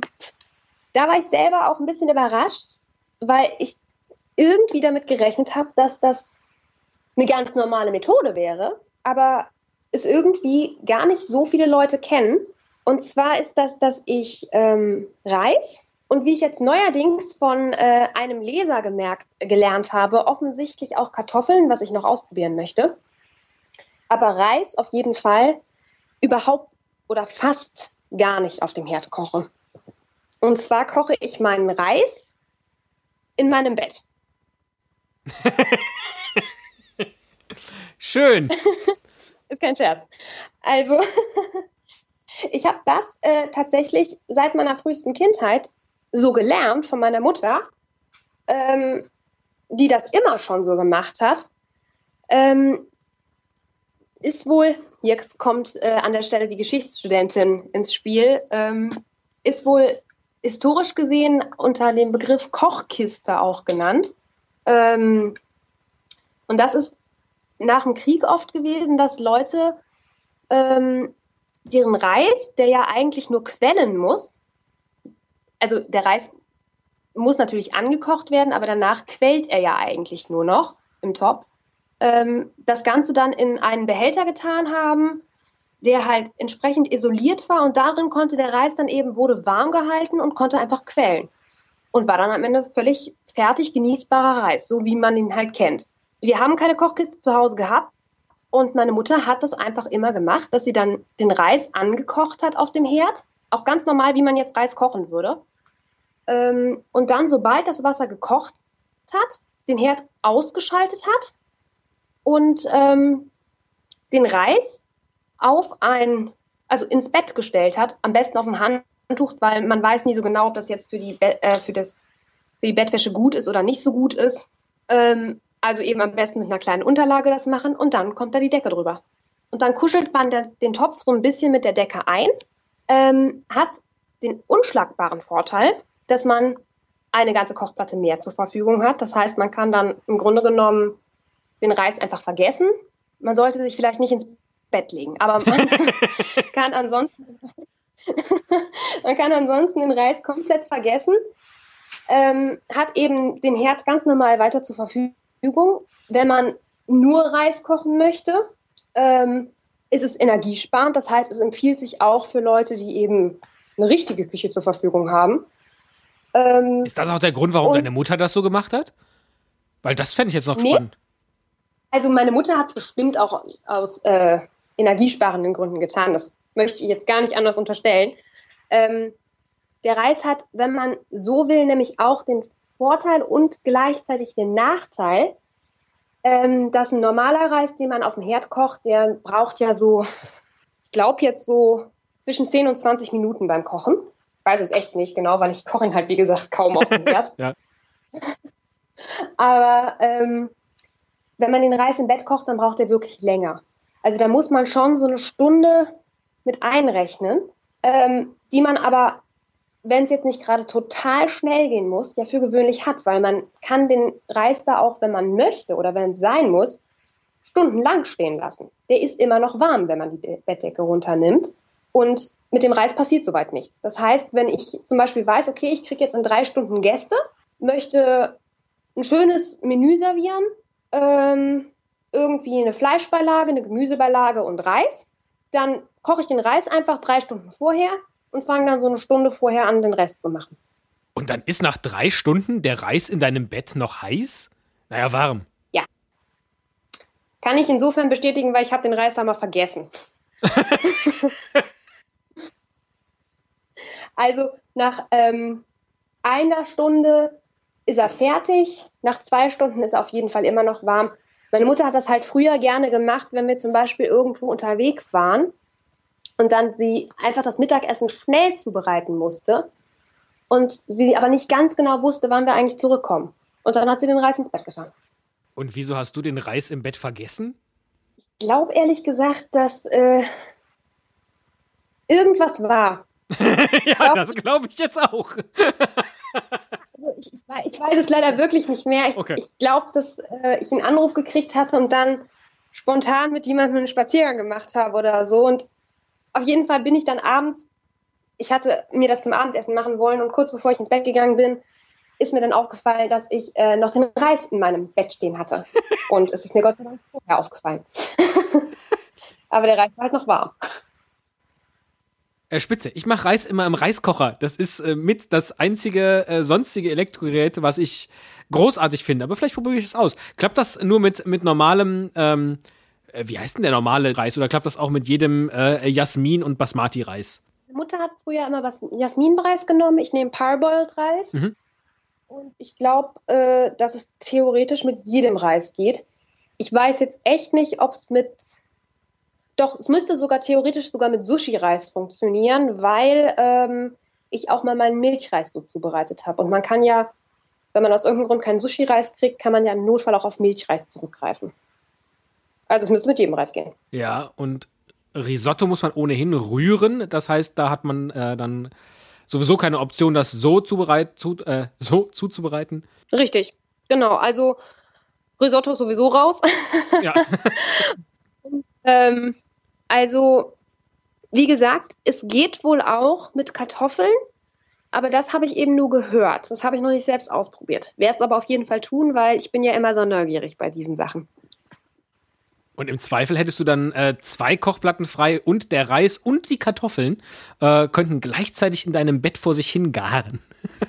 da war ich selber auch ein bisschen überrascht, weil ich irgendwie damit gerechnet habe, dass das eine ganz normale Methode wäre, aber es irgendwie gar nicht so viele Leute kennen. Und zwar ist das, dass ich ähm, Reis und wie ich jetzt neuerdings von äh, einem Leser gemerkt, gelernt habe, offensichtlich auch Kartoffeln, was ich noch ausprobieren möchte. Aber Reis auf jeden Fall überhaupt oder fast gar nicht auf dem Herd koche. Und zwar koche ich meinen Reis in meinem Bett. Schön. Ist kein Scherz. Also, ich habe das äh, tatsächlich seit meiner frühesten Kindheit so gelernt von meiner Mutter, ähm, die das immer schon so gemacht hat. Ähm, ist wohl, jetzt kommt äh, an der Stelle die Geschichtsstudentin ins Spiel, ähm, ist wohl historisch gesehen unter dem Begriff Kochkiste auch genannt. Ähm, und das ist nach dem Krieg oft gewesen, dass Leute ähm, deren Reis, der ja eigentlich nur quellen muss, also der Reis muss natürlich angekocht werden, aber danach quält er ja eigentlich nur noch im Topf. Ähm, das Ganze dann in einen Behälter getan haben, der halt entsprechend isoliert war und darin konnte der Reis dann eben, wurde warm gehalten und konnte einfach quellen. Und war dann am Ende völlig fertig genießbarer Reis, so wie man ihn halt kennt. Wir haben keine Kochkiste zu Hause gehabt und meine Mutter hat das einfach immer gemacht, dass sie dann den Reis angekocht hat auf dem Herd auch ganz normal, wie man jetzt Reis kochen würde. Ähm, und dann, sobald das Wasser gekocht hat, den Herd ausgeschaltet hat und ähm, den Reis auf ein, also ins Bett gestellt hat, am besten auf ein Handtuch, weil man weiß nie so genau, ob das jetzt für die, Be äh, für das, für die Bettwäsche gut ist oder nicht so gut ist. Ähm, also eben am besten mit einer kleinen Unterlage das machen und dann kommt da die Decke drüber. Und dann kuschelt man den Topf so ein bisschen mit der Decke ein ähm, hat den unschlagbaren Vorteil, dass man eine ganze Kochplatte mehr zur Verfügung hat. Das heißt, man kann dann im Grunde genommen den Reis einfach vergessen. Man sollte sich vielleicht nicht ins Bett legen, aber man kann ansonsten man kann ansonsten den Reis komplett vergessen. Ähm, hat eben den Herd ganz normal weiter zur Verfügung. Wenn man nur Reis kochen möchte, ähm, ist es energiesparend. Das heißt, es empfiehlt sich auch für Leute, die eben eine richtige Küche zur Verfügung haben. Ähm, ist das auch der Grund, warum deine Mutter das so gemacht hat? Weil das fände ich jetzt noch nee. spannend. Also meine Mutter hat es bestimmt auch aus äh, energiesparenden Gründen getan. Das möchte ich jetzt gar nicht anders unterstellen. Ähm, der Reis hat, wenn man so will, nämlich auch den Vorteil und gleichzeitig den Nachteil, ähm, dass ein normaler Reis, den man auf dem Herd kocht, der braucht ja so, ich glaube jetzt so zwischen 10 und 20 Minuten beim Kochen. Ich weiß es echt nicht genau, weil ich koche ihn halt, wie gesagt, kaum auf dem Herd. ja. Aber ähm, wenn man den Reis im Bett kocht, dann braucht er wirklich länger. Also da muss man schon so eine Stunde mit einrechnen, ähm, die man aber wenn es jetzt nicht gerade total schnell gehen muss, ja für gewöhnlich hat, weil man kann den Reis da auch, wenn man möchte oder wenn es sein muss, stundenlang stehen lassen. Der ist immer noch warm, wenn man die Bettdecke runternimmt. Und mit dem Reis passiert soweit nichts. Das heißt, wenn ich zum Beispiel weiß, okay, ich kriege jetzt in drei Stunden Gäste, möchte ein schönes Menü servieren, ähm, irgendwie eine Fleischbeilage, eine Gemüsebeilage und Reis, dann koche ich den Reis einfach drei Stunden vorher, und fange dann so eine Stunde vorher an, den Rest zu machen. Und dann ist nach drei Stunden der Reis in deinem Bett noch heiß? Naja, warm. Ja. Kann ich insofern bestätigen, weil ich habe den Reis da mal vergessen. also nach ähm, einer Stunde ist er fertig, nach zwei Stunden ist er auf jeden Fall immer noch warm. Meine Mutter hat das halt früher gerne gemacht, wenn wir zum Beispiel irgendwo unterwegs waren und dann sie einfach das Mittagessen schnell zubereiten musste und sie aber nicht ganz genau wusste, wann wir eigentlich zurückkommen. Und dann hat sie den Reis ins Bett getan. Und wieso hast du den Reis im Bett vergessen? Ich glaube ehrlich gesagt, dass äh, irgendwas war. ja, glaub, das glaube ich jetzt auch. also ich, ich, weiß es leider wirklich nicht mehr. Ich, okay. ich glaube, dass äh, ich einen Anruf gekriegt hatte und dann spontan mit jemandem einen Spaziergang gemacht habe oder so. Und auf jeden Fall bin ich dann abends, ich hatte mir das zum Abendessen machen wollen und kurz bevor ich ins Bett gegangen bin, ist mir dann aufgefallen, dass ich äh, noch den Reis in meinem Bett stehen hatte. Und es ist mir Gott sei Dank vorher aufgefallen. Aber der Reis war halt noch warm. Äh, Spitze. Ich mache Reis immer im Reiskocher. Das ist äh, mit das einzige äh, sonstige Elektrogerät, was ich großartig finde. Aber vielleicht probiere ich es aus. Klappt das nur mit, mit normalem ähm, äh, wie heißt denn der normale Reis? Oder klappt das auch mit jedem äh, Jasmin- und Basmati-Reis? Meine Mutter hat früher immer was Jasmin-Reis genommen. Ich nehme Parboiled-Reis. Mhm. Und ich glaube, äh, dass es theoretisch mit jedem Reis geht. Ich weiß jetzt echt nicht, ob es mit. Doch, es müsste sogar theoretisch sogar mit Sushi-Reis funktionieren, weil ähm, ich auch mal meinen Milchreis so zubereitet habe. Und man kann ja, wenn man aus irgendeinem Grund keinen Sushi-Reis kriegt, kann man ja im Notfall auch auf Milchreis zurückgreifen. Also es müsste mit jedem Reis gehen. Ja, und Risotto muss man ohnehin rühren. Das heißt, da hat man äh, dann sowieso keine Option, das so, zubereit, zu, äh, so zuzubereiten. Richtig, genau. Also Risotto sowieso raus. Ja. ähm, also, wie gesagt, es geht wohl auch mit Kartoffeln, aber das habe ich eben nur gehört. Das habe ich noch nicht selbst ausprobiert. Werde es aber auf jeden Fall tun, weil ich bin ja immer so neugierig bei diesen Sachen. Und im Zweifel hättest du dann äh, zwei Kochplatten frei und der Reis und die Kartoffeln äh, könnten gleichzeitig in deinem Bett vor sich hin garen.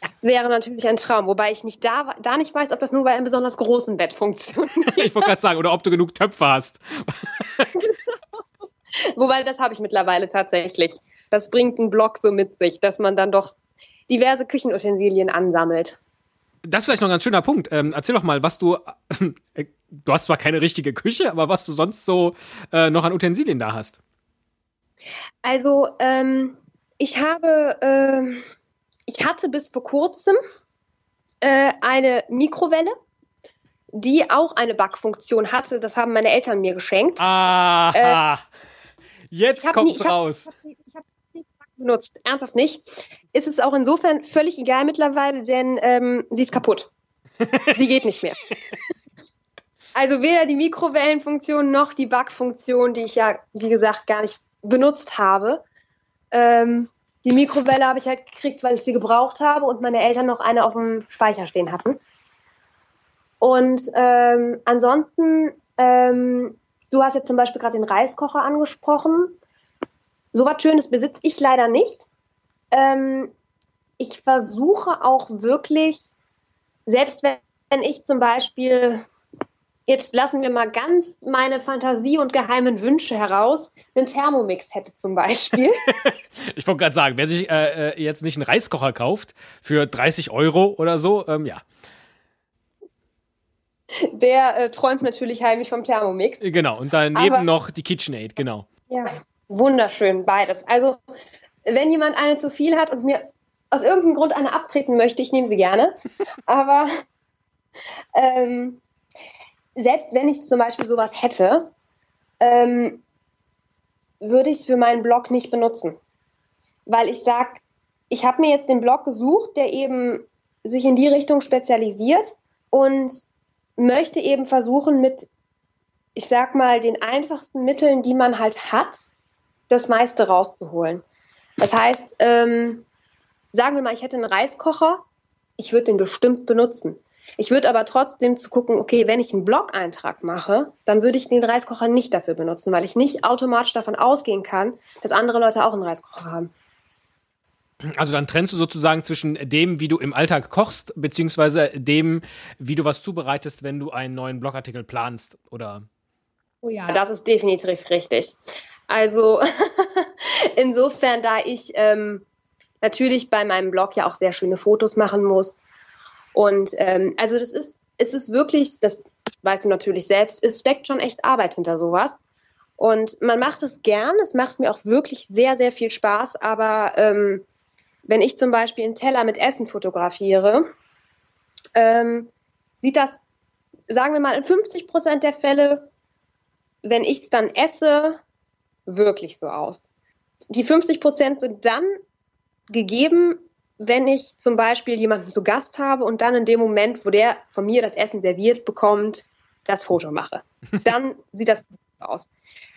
Das wäre natürlich ein Traum, wobei ich nicht da, da nicht weiß, ob das nur bei einem besonders großen Bett funktioniert. ich wollte gerade sagen, oder ob du genug Töpfe hast. wobei, das habe ich mittlerweile tatsächlich. Das bringt einen Block so mit sich, dass man dann doch diverse Küchenutensilien ansammelt. Das ist vielleicht noch ein ganz schöner Punkt. Ähm, erzähl doch mal, was du. Äh, du hast zwar keine richtige Küche, aber was du sonst so äh, noch an Utensilien da hast. Also, ähm, ich habe. Äh, ich hatte bis vor kurzem äh, eine Mikrowelle, die auch eine Backfunktion hatte. Das haben meine Eltern mir geschenkt. Ah, jetzt kommt's nie, raus. Hab, ich habe benutzt. Ernsthaft nicht. Ist es auch insofern völlig egal mittlerweile, denn ähm, sie ist kaputt. sie geht nicht mehr. Also weder die Mikrowellenfunktion noch die Backfunktion, die ich ja, wie gesagt, gar nicht benutzt habe. Ähm, die Mikrowelle habe ich halt gekriegt, weil ich sie gebraucht habe und meine Eltern noch eine auf dem Speicher stehen hatten. Und ähm, ansonsten, ähm, du hast jetzt zum Beispiel gerade den Reiskocher angesprochen. So was Schönes besitze ich leider nicht. Ähm, ich versuche auch wirklich, selbst wenn ich zum Beispiel, jetzt lassen wir mal ganz meine Fantasie und geheimen Wünsche heraus, einen Thermomix hätte zum Beispiel. ich wollte gerade sagen, wer sich äh, äh, jetzt nicht einen Reiskocher kauft für 30 Euro oder so, ähm, ja. Der äh, träumt natürlich heimlich vom Thermomix. Genau, und daneben Aber, noch die KitchenAid, genau. Ja, wunderschön, beides. Also, wenn jemand eine zu viel hat und mir aus irgendeinem Grund eine abtreten möchte, ich nehme sie gerne. Aber ähm, selbst wenn ich zum Beispiel sowas hätte, ähm, würde ich es für meinen Blog nicht benutzen. Weil ich sage, ich habe mir jetzt den Blog gesucht, der eben sich in die Richtung spezialisiert und möchte eben versuchen, mit, ich sag mal, den einfachsten Mitteln, die man halt hat, das meiste rauszuholen. Das heißt, ähm, sagen wir mal, ich hätte einen Reiskocher, ich würde den bestimmt benutzen. Ich würde aber trotzdem zu gucken, okay, wenn ich einen Blog-Eintrag mache, dann würde ich den Reiskocher nicht dafür benutzen, weil ich nicht automatisch davon ausgehen kann, dass andere Leute auch einen Reiskocher haben. Also dann trennst du sozusagen zwischen dem, wie du im Alltag kochst, beziehungsweise dem, wie du was zubereitest, wenn du einen neuen Blogartikel planst, oder? Oh ja, das ist definitiv richtig. Also insofern, da ich ähm, natürlich bei meinem Blog ja auch sehr schöne Fotos machen muss. Und ähm, also das ist, es ist wirklich, das weißt du natürlich selbst, es steckt schon echt Arbeit hinter sowas. Und man macht es gern, es macht mir auch wirklich sehr, sehr viel Spaß, aber ähm, wenn ich zum Beispiel einen Teller mit Essen fotografiere, ähm, sieht das, sagen wir mal, in 50 Prozent der Fälle, wenn ich es dann esse, wirklich so aus. Die 50 Prozent sind dann gegeben, wenn ich zum Beispiel jemanden zu Gast habe und dann in dem Moment, wo der von mir das Essen serviert bekommt, das Foto mache. Dann sieht das aus.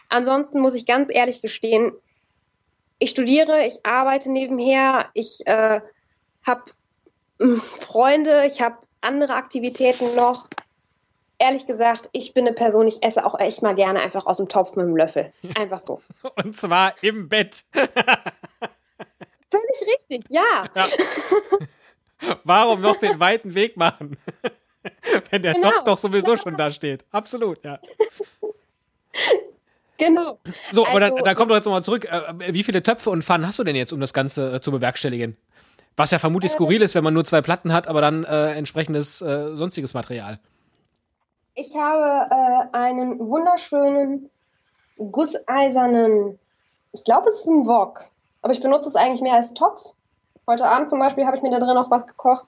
Ansonsten muss ich ganz ehrlich gestehen, ich studiere, ich arbeite nebenher, ich äh, habe hm, Freunde, ich habe andere Aktivitäten noch. Ehrlich gesagt, ich bin eine Person, ich esse auch echt mal gerne einfach aus dem Topf mit dem Löffel. Einfach so. Und zwar im Bett. Völlig richtig, ja. ja. Warum noch den weiten Weg machen? Wenn der genau. Topf doch sowieso genau. schon da steht. Absolut, ja. Genau. So, aber also, dann, dann kommt doch jetzt nochmal zurück. Äh, wie viele Töpfe und Pfannen hast du denn jetzt, um das Ganze äh, zu bewerkstelligen? Was ja vermutlich äh, skurril ist, wenn man nur zwei Platten hat, aber dann äh, entsprechendes äh, sonstiges Material. Ich habe äh, einen wunderschönen gusseisernen, ich glaube, es ist ein Wok, aber ich benutze es eigentlich mehr als Topf. Heute Abend zum Beispiel habe ich mir da drin auch was gekocht.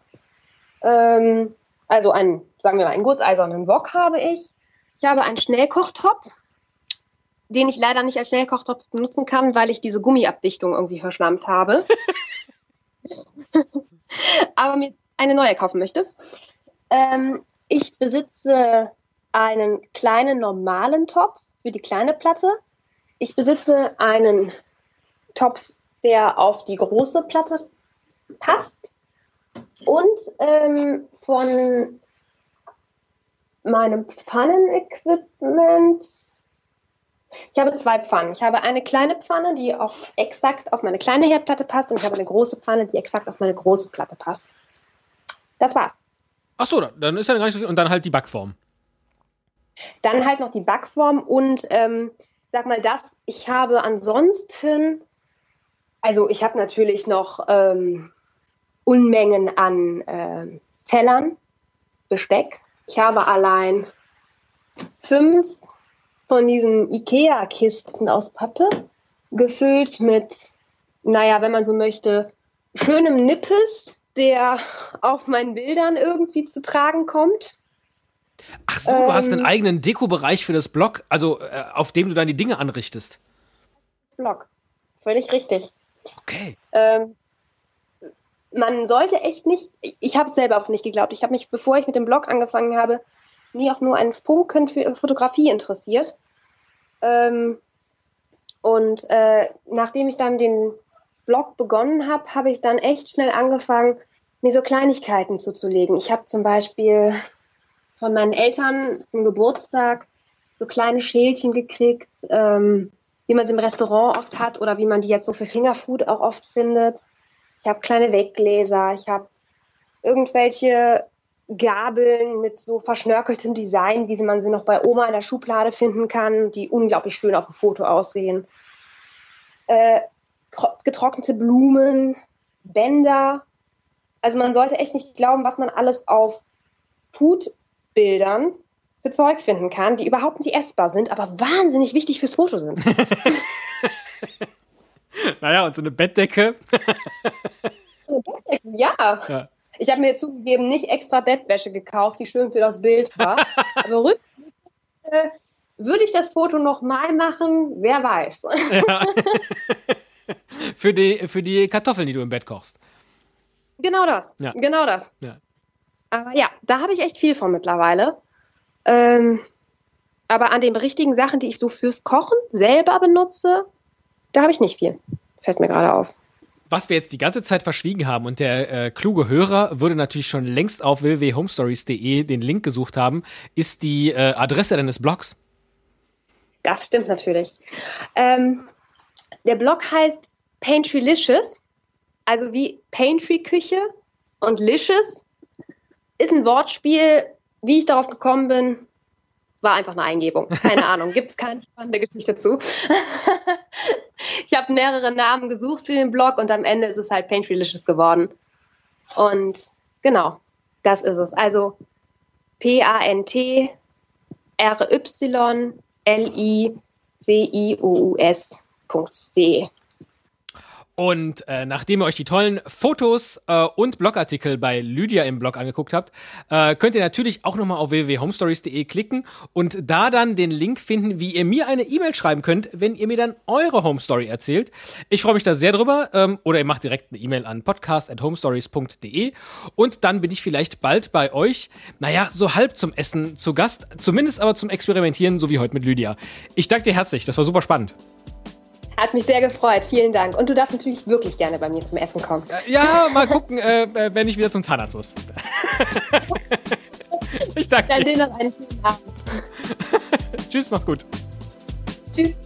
Ähm, also einen, sagen wir mal, einen gusseisernen Wok habe ich. Ich habe einen Schnellkochtopf den ich leider nicht als Schnellkochtopf benutzen kann, weil ich diese Gummiabdichtung irgendwie verschlammt habe. Aber mir eine neue kaufen möchte. Ähm, ich besitze einen kleinen normalen Topf für die kleine Platte. Ich besitze einen Topf, der auf die große Platte passt. Und ähm, von meinem Pfannenequipment ich habe zwei Pfannen. Ich habe eine kleine Pfanne, die auch exakt auf meine kleine Herdplatte passt und ich habe eine große Pfanne, die exakt auf meine große Platte passt. Das war's. Ach so, dann ist ja gar nicht so viel. Und dann halt die Backform. Dann halt noch die Backform und ähm, sag mal das, ich habe ansonsten, also ich habe natürlich noch ähm, Unmengen an äh, Tellern, Besteck. Ich habe allein fünf von diesen Ikea-Kisten aus Pappe, gefüllt mit, naja, wenn man so möchte, schönem Nippes, der auf meinen Bildern irgendwie zu tragen kommt. Ach so, ähm, du hast einen ähm, eigenen Deko-Bereich für das Blog, also äh, auf dem du dann die Dinge anrichtest. Blog, völlig richtig. Okay. Ähm, man sollte echt nicht, ich habe es selber auch nicht geglaubt. Ich habe mich, bevor ich mit dem Blog angefangen habe, nie auch nur einen Funken für Fotografie interessiert. Ähm, und äh, nachdem ich dann den Blog begonnen habe, habe ich dann echt schnell angefangen, mir so Kleinigkeiten zuzulegen. Ich habe zum Beispiel von meinen Eltern zum Geburtstag so kleine Schälchen gekriegt, ähm, wie man es im Restaurant oft hat oder wie man die jetzt so für Fingerfood auch oft findet. ich habe kleine Weggläser, ich habe irgendwelche Gabeln mit so verschnörkeltem Design, wie man sie noch bei Oma in der Schublade finden kann, die unglaublich schön auf dem Foto aussehen. Äh, getrocknete Blumen, Bänder. Also man sollte echt nicht glauben, was man alles auf Foodbildern für Zeug finden kann, die überhaupt nicht essbar sind, aber wahnsinnig wichtig fürs Foto sind. naja, und so eine Bettdecke. eine Bettdecke, ja. ja. Ich habe mir zugegeben nicht extra Bettwäsche gekauft, die schön für das Bild war. Aber rückblickend äh, würde ich das Foto nochmal machen, wer weiß. Ja. für, die, für die Kartoffeln, die du im Bett kochst. Genau das. Ja. Genau das. Ja. Aber ja, da habe ich echt viel von mittlerweile. Ähm, aber an den richtigen Sachen, die ich so fürs Kochen selber benutze, da habe ich nicht viel. Fällt mir gerade auf. Was wir jetzt die ganze Zeit verschwiegen haben und der äh, kluge Hörer würde natürlich schon längst auf www.homestories.de den Link gesucht haben, ist die äh, Adresse deines Blogs. Das stimmt natürlich. Ähm, der Blog heißt Paintrylicious, also wie Pantry-Küche und Licious ist ein Wortspiel. Wie ich darauf gekommen bin, war einfach eine Eingebung. Keine Ahnung, gibt es keine spannende Geschichte zu. ich habe mehrere Namen gesucht für den Blog und am Ende ist es halt Paintrylicious geworden. Und genau, das ist es. Also P-A-N-T R-Y-L-I-C-I-O-U-S.de. Und äh, nachdem ihr euch die tollen Fotos äh, und Blogartikel bei Lydia im Blog angeguckt habt, äh, könnt ihr natürlich auch nochmal auf www.homestories.de klicken und da dann den Link finden, wie ihr mir eine E-Mail schreiben könnt, wenn ihr mir dann eure Home Story erzählt. Ich freue mich da sehr drüber. Ähm, oder ihr macht direkt eine E-Mail an podcast.homestories.de und dann bin ich vielleicht bald bei euch, naja, so halb zum Essen zu Gast, zumindest aber zum Experimentieren, so wie heute mit Lydia. Ich danke dir herzlich, das war super spannend. Hat mich sehr gefreut. Vielen Dank. Und du darfst natürlich wirklich gerne bei mir zum Essen kommen. Ja, mal gucken, äh, äh wenn ich wieder zum Zahnarzt muss. ich danke Dann dir noch einen schönen Abend. Tschüss, mach's gut. Tschüss.